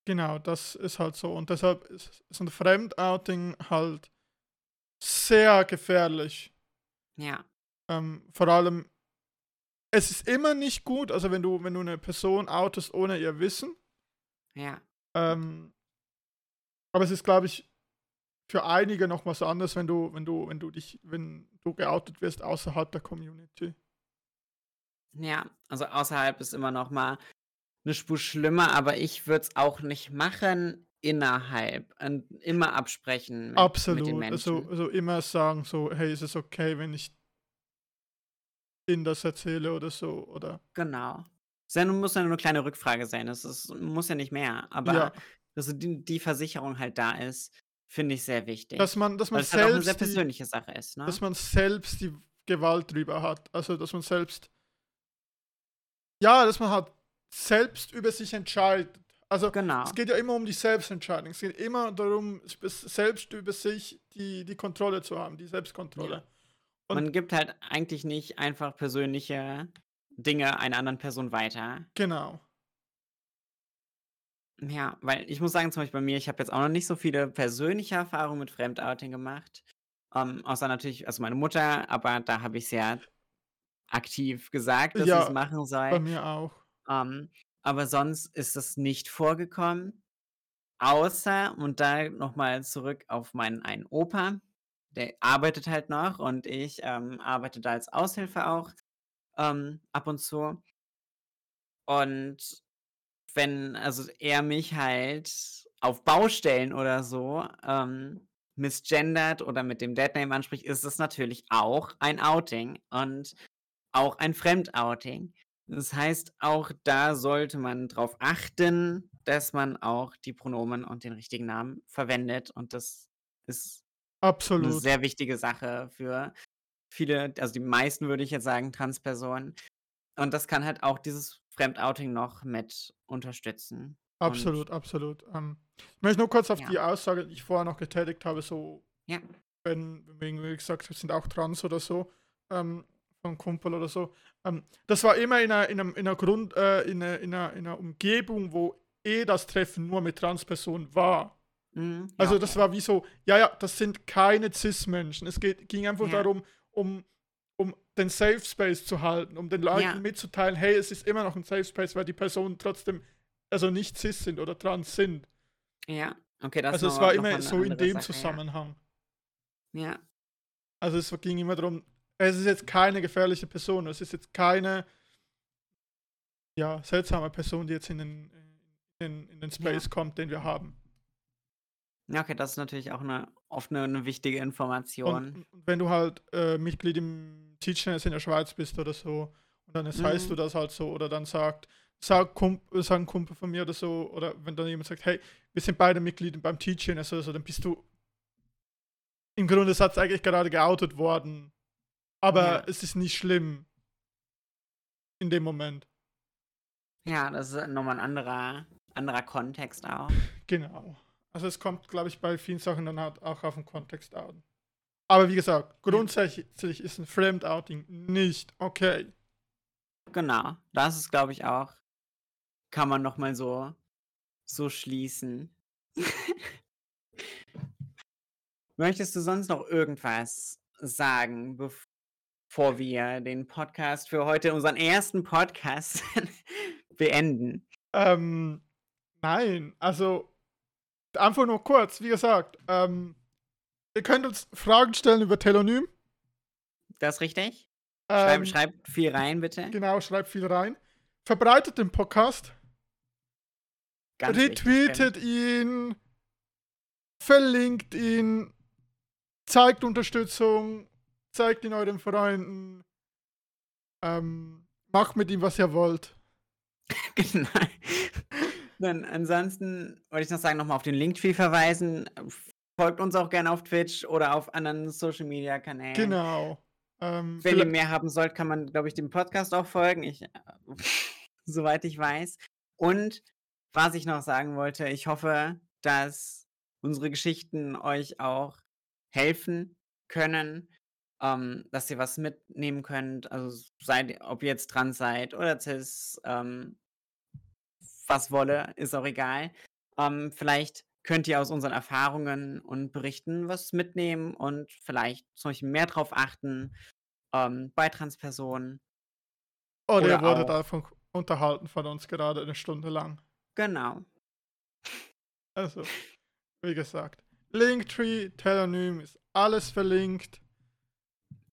S2: Genau, das ist halt so. Und deshalb ist, ist ein Fremdouting halt sehr gefährlich.
S1: Ja.
S2: Ähm, vor allem, es ist immer nicht gut, also wenn du, wenn du eine Person outest ohne ihr Wissen.
S1: Ja.
S2: Ähm, aber es ist, glaube ich, für einige noch was anderes, wenn du, wenn du, wenn du dich, wenn du geoutet wirst außerhalb der Community.
S1: Ja, also außerhalb ist immer noch mal eine Spur schlimmer, aber ich würde es auch nicht machen innerhalb und immer absprechen
S2: mit, Absolut. Mit also, also immer sagen so, hey, ist es okay, wenn ich in das erzähle oder so, oder?
S1: Genau. Es muss ja nur eine kleine Rückfrage sein. Es ist, muss ja nicht mehr. Aber ja. dass die, die Versicherung halt da ist, Finde ich sehr wichtig.
S2: Dass man, dass man
S1: weil
S2: es halt auch eine
S1: sehr persönliche die, Sache ist, ne?
S2: Dass man selbst die Gewalt drüber hat. Also, dass man selbst. Ja, dass man halt selbst über sich entscheidet. Also,
S1: genau.
S2: es geht ja immer um die Selbstentscheidung. Es geht immer darum, selbst über sich die, die Kontrolle zu haben, die Selbstkontrolle.
S1: Ja. Man gibt halt eigentlich nicht einfach persönliche Dinge einer anderen Person weiter.
S2: Genau.
S1: Ja, weil ich muss sagen, zum Beispiel bei mir, ich habe jetzt auch noch nicht so viele persönliche Erfahrungen mit Fremdouting gemacht. Ähm, außer natürlich, also meine Mutter, aber da habe ich sehr aktiv gesagt, dass ja, ich es machen soll.
S2: Bei mir auch.
S1: Ähm, aber sonst ist es nicht vorgekommen. Außer, und da nochmal zurück auf meinen einen Opa, der arbeitet halt noch und ich ähm, arbeite da als Aushilfe auch ähm, ab und zu. Und wenn also er mich halt auf Baustellen oder so ähm, misgendert oder mit dem Deadname anspricht, ist es natürlich auch ein Outing und auch ein Fremdouting. Das heißt, auch da sollte man darauf achten, dass man auch die Pronomen und den richtigen Namen verwendet. Und das ist
S2: Absolut.
S1: eine sehr wichtige Sache für viele, also die meisten würde ich jetzt sagen, Transpersonen. Und das kann halt auch dieses Fremdouting noch mit unterstützen.
S2: Absolut, Und, absolut. Ähm, ich möchte nur kurz auf ja. die Aussage, die ich vorher noch getätigt habe, so,
S1: ja.
S2: wenn, wenn wir gesagt haben, sind auch trans oder so, ähm, von Kumpel oder so. Ähm, das war immer in einer, in einer, in einer Grund, äh, in, einer, in, einer, in einer Umgebung, wo eh das Treffen nur mit Transpersonen war. Mhm, ja, also das war wie so, ja, ja, das sind keine Cis-Menschen. Es geht, ging einfach darum, um um den Safe Space zu halten, um den Leuten ja. mitzuteilen, hey, es ist immer noch ein Safe Space, weil die Personen trotzdem also nicht cis sind oder trans sind.
S1: Ja, okay, das
S2: Also es war immer so in dem Sache, Zusammenhang.
S1: Ja. ja.
S2: Also es ging immer darum, es ist jetzt keine gefährliche Person, es ist jetzt keine ja, seltsame Person, die jetzt in den, in, in den Space ja. kommt, den wir haben.
S1: Ja, okay, das ist natürlich auch eine, oft eine, eine wichtige Information.
S2: Und, wenn du halt äh, Mitglied im Teachers in der Schweiz bist oder so, und dann mhm. heißt du das halt so, oder dann sagt, sag, Kump, sag ein Kumpel von mir oder so, oder wenn dann jemand sagt, hey, wir sind beide Mitglieder beim Teaching, also, also dann bist du im Grunde des Satzes eigentlich gerade geoutet worden. Aber ja. es ist nicht schlimm in dem Moment.
S1: Ja, das ist nochmal ein anderer, anderer Kontext auch.
S2: Genau. Also es kommt, glaube ich, bei vielen Sachen dann halt auch auf den Kontext an. Aber wie gesagt, grundsätzlich ist ein Fremdouting nicht okay.
S1: Genau, das ist, glaube ich, auch, kann man nochmal so, so schließen. Möchtest du sonst noch irgendwas sagen, bevor wir den Podcast für heute, unseren ersten Podcast, beenden?
S2: Ähm, nein, also einfach nur kurz, wie gesagt, ähm, ihr könnt uns Fragen stellen über Telonym.
S1: Das ist richtig. Ähm, schreibt, schreibt viel rein, bitte.
S2: Genau, schreibt viel rein. Verbreitet den Podcast. Ganz retweetet ihn. Verlinkt ihn. Zeigt Unterstützung. Zeigt ihn euren Freunden. Ähm, macht mit ihm, was ihr wollt.
S1: genau. Dann ansonsten wollte ich noch sagen, nochmal auf den Linktree verweisen. Folgt uns auch gerne auf Twitch oder auf anderen Social Media Kanälen.
S2: Genau. Ähm,
S1: Wenn ihr mehr haben sollt, kann man, glaube ich, dem Podcast auch folgen. Ich, äh, soweit ich weiß. Und was ich noch sagen wollte, ich hoffe, dass unsere Geschichten euch auch helfen können, ähm, dass ihr was mitnehmen könnt. Also seid, ob ihr jetzt dran seid oder cis, ähm, was wolle, ist auch egal. Ähm, vielleicht könnt ihr aus unseren Erfahrungen und Berichten was mitnehmen und vielleicht zum Beispiel mehr drauf achten ähm, bei Transpersonen.
S2: Oder,
S1: oder
S2: ihr wurdet einfach unterhalten von uns gerade eine Stunde lang.
S1: Genau.
S2: Also, wie gesagt, Linktree, Telonym ist alles verlinkt.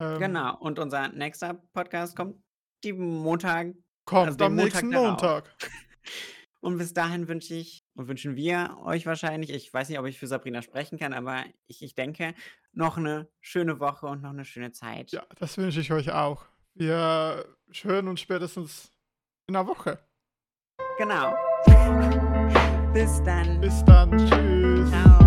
S2: Ähm,
S1: Genau. Und unser nächster Podcast kommt die Montag.
S2: Kommt
S1: Also
S2: am nächsten. Montag.
S1: Und bis dahin wünsche ich und wünschen wir euch wahrscheinlich, ich weiß nicht, ob ich für Sabrina sprechen kann, aber ich, ich denke, noch eine schöne Woche und noch eine schöne Zeit.
S2: Ja, das wünsche ich euch auch. Wir hören uns spätestens in einer Woche.
S1: Genau. bis dann.
S2: Bis dann. Tschüss.
S1: Ciao.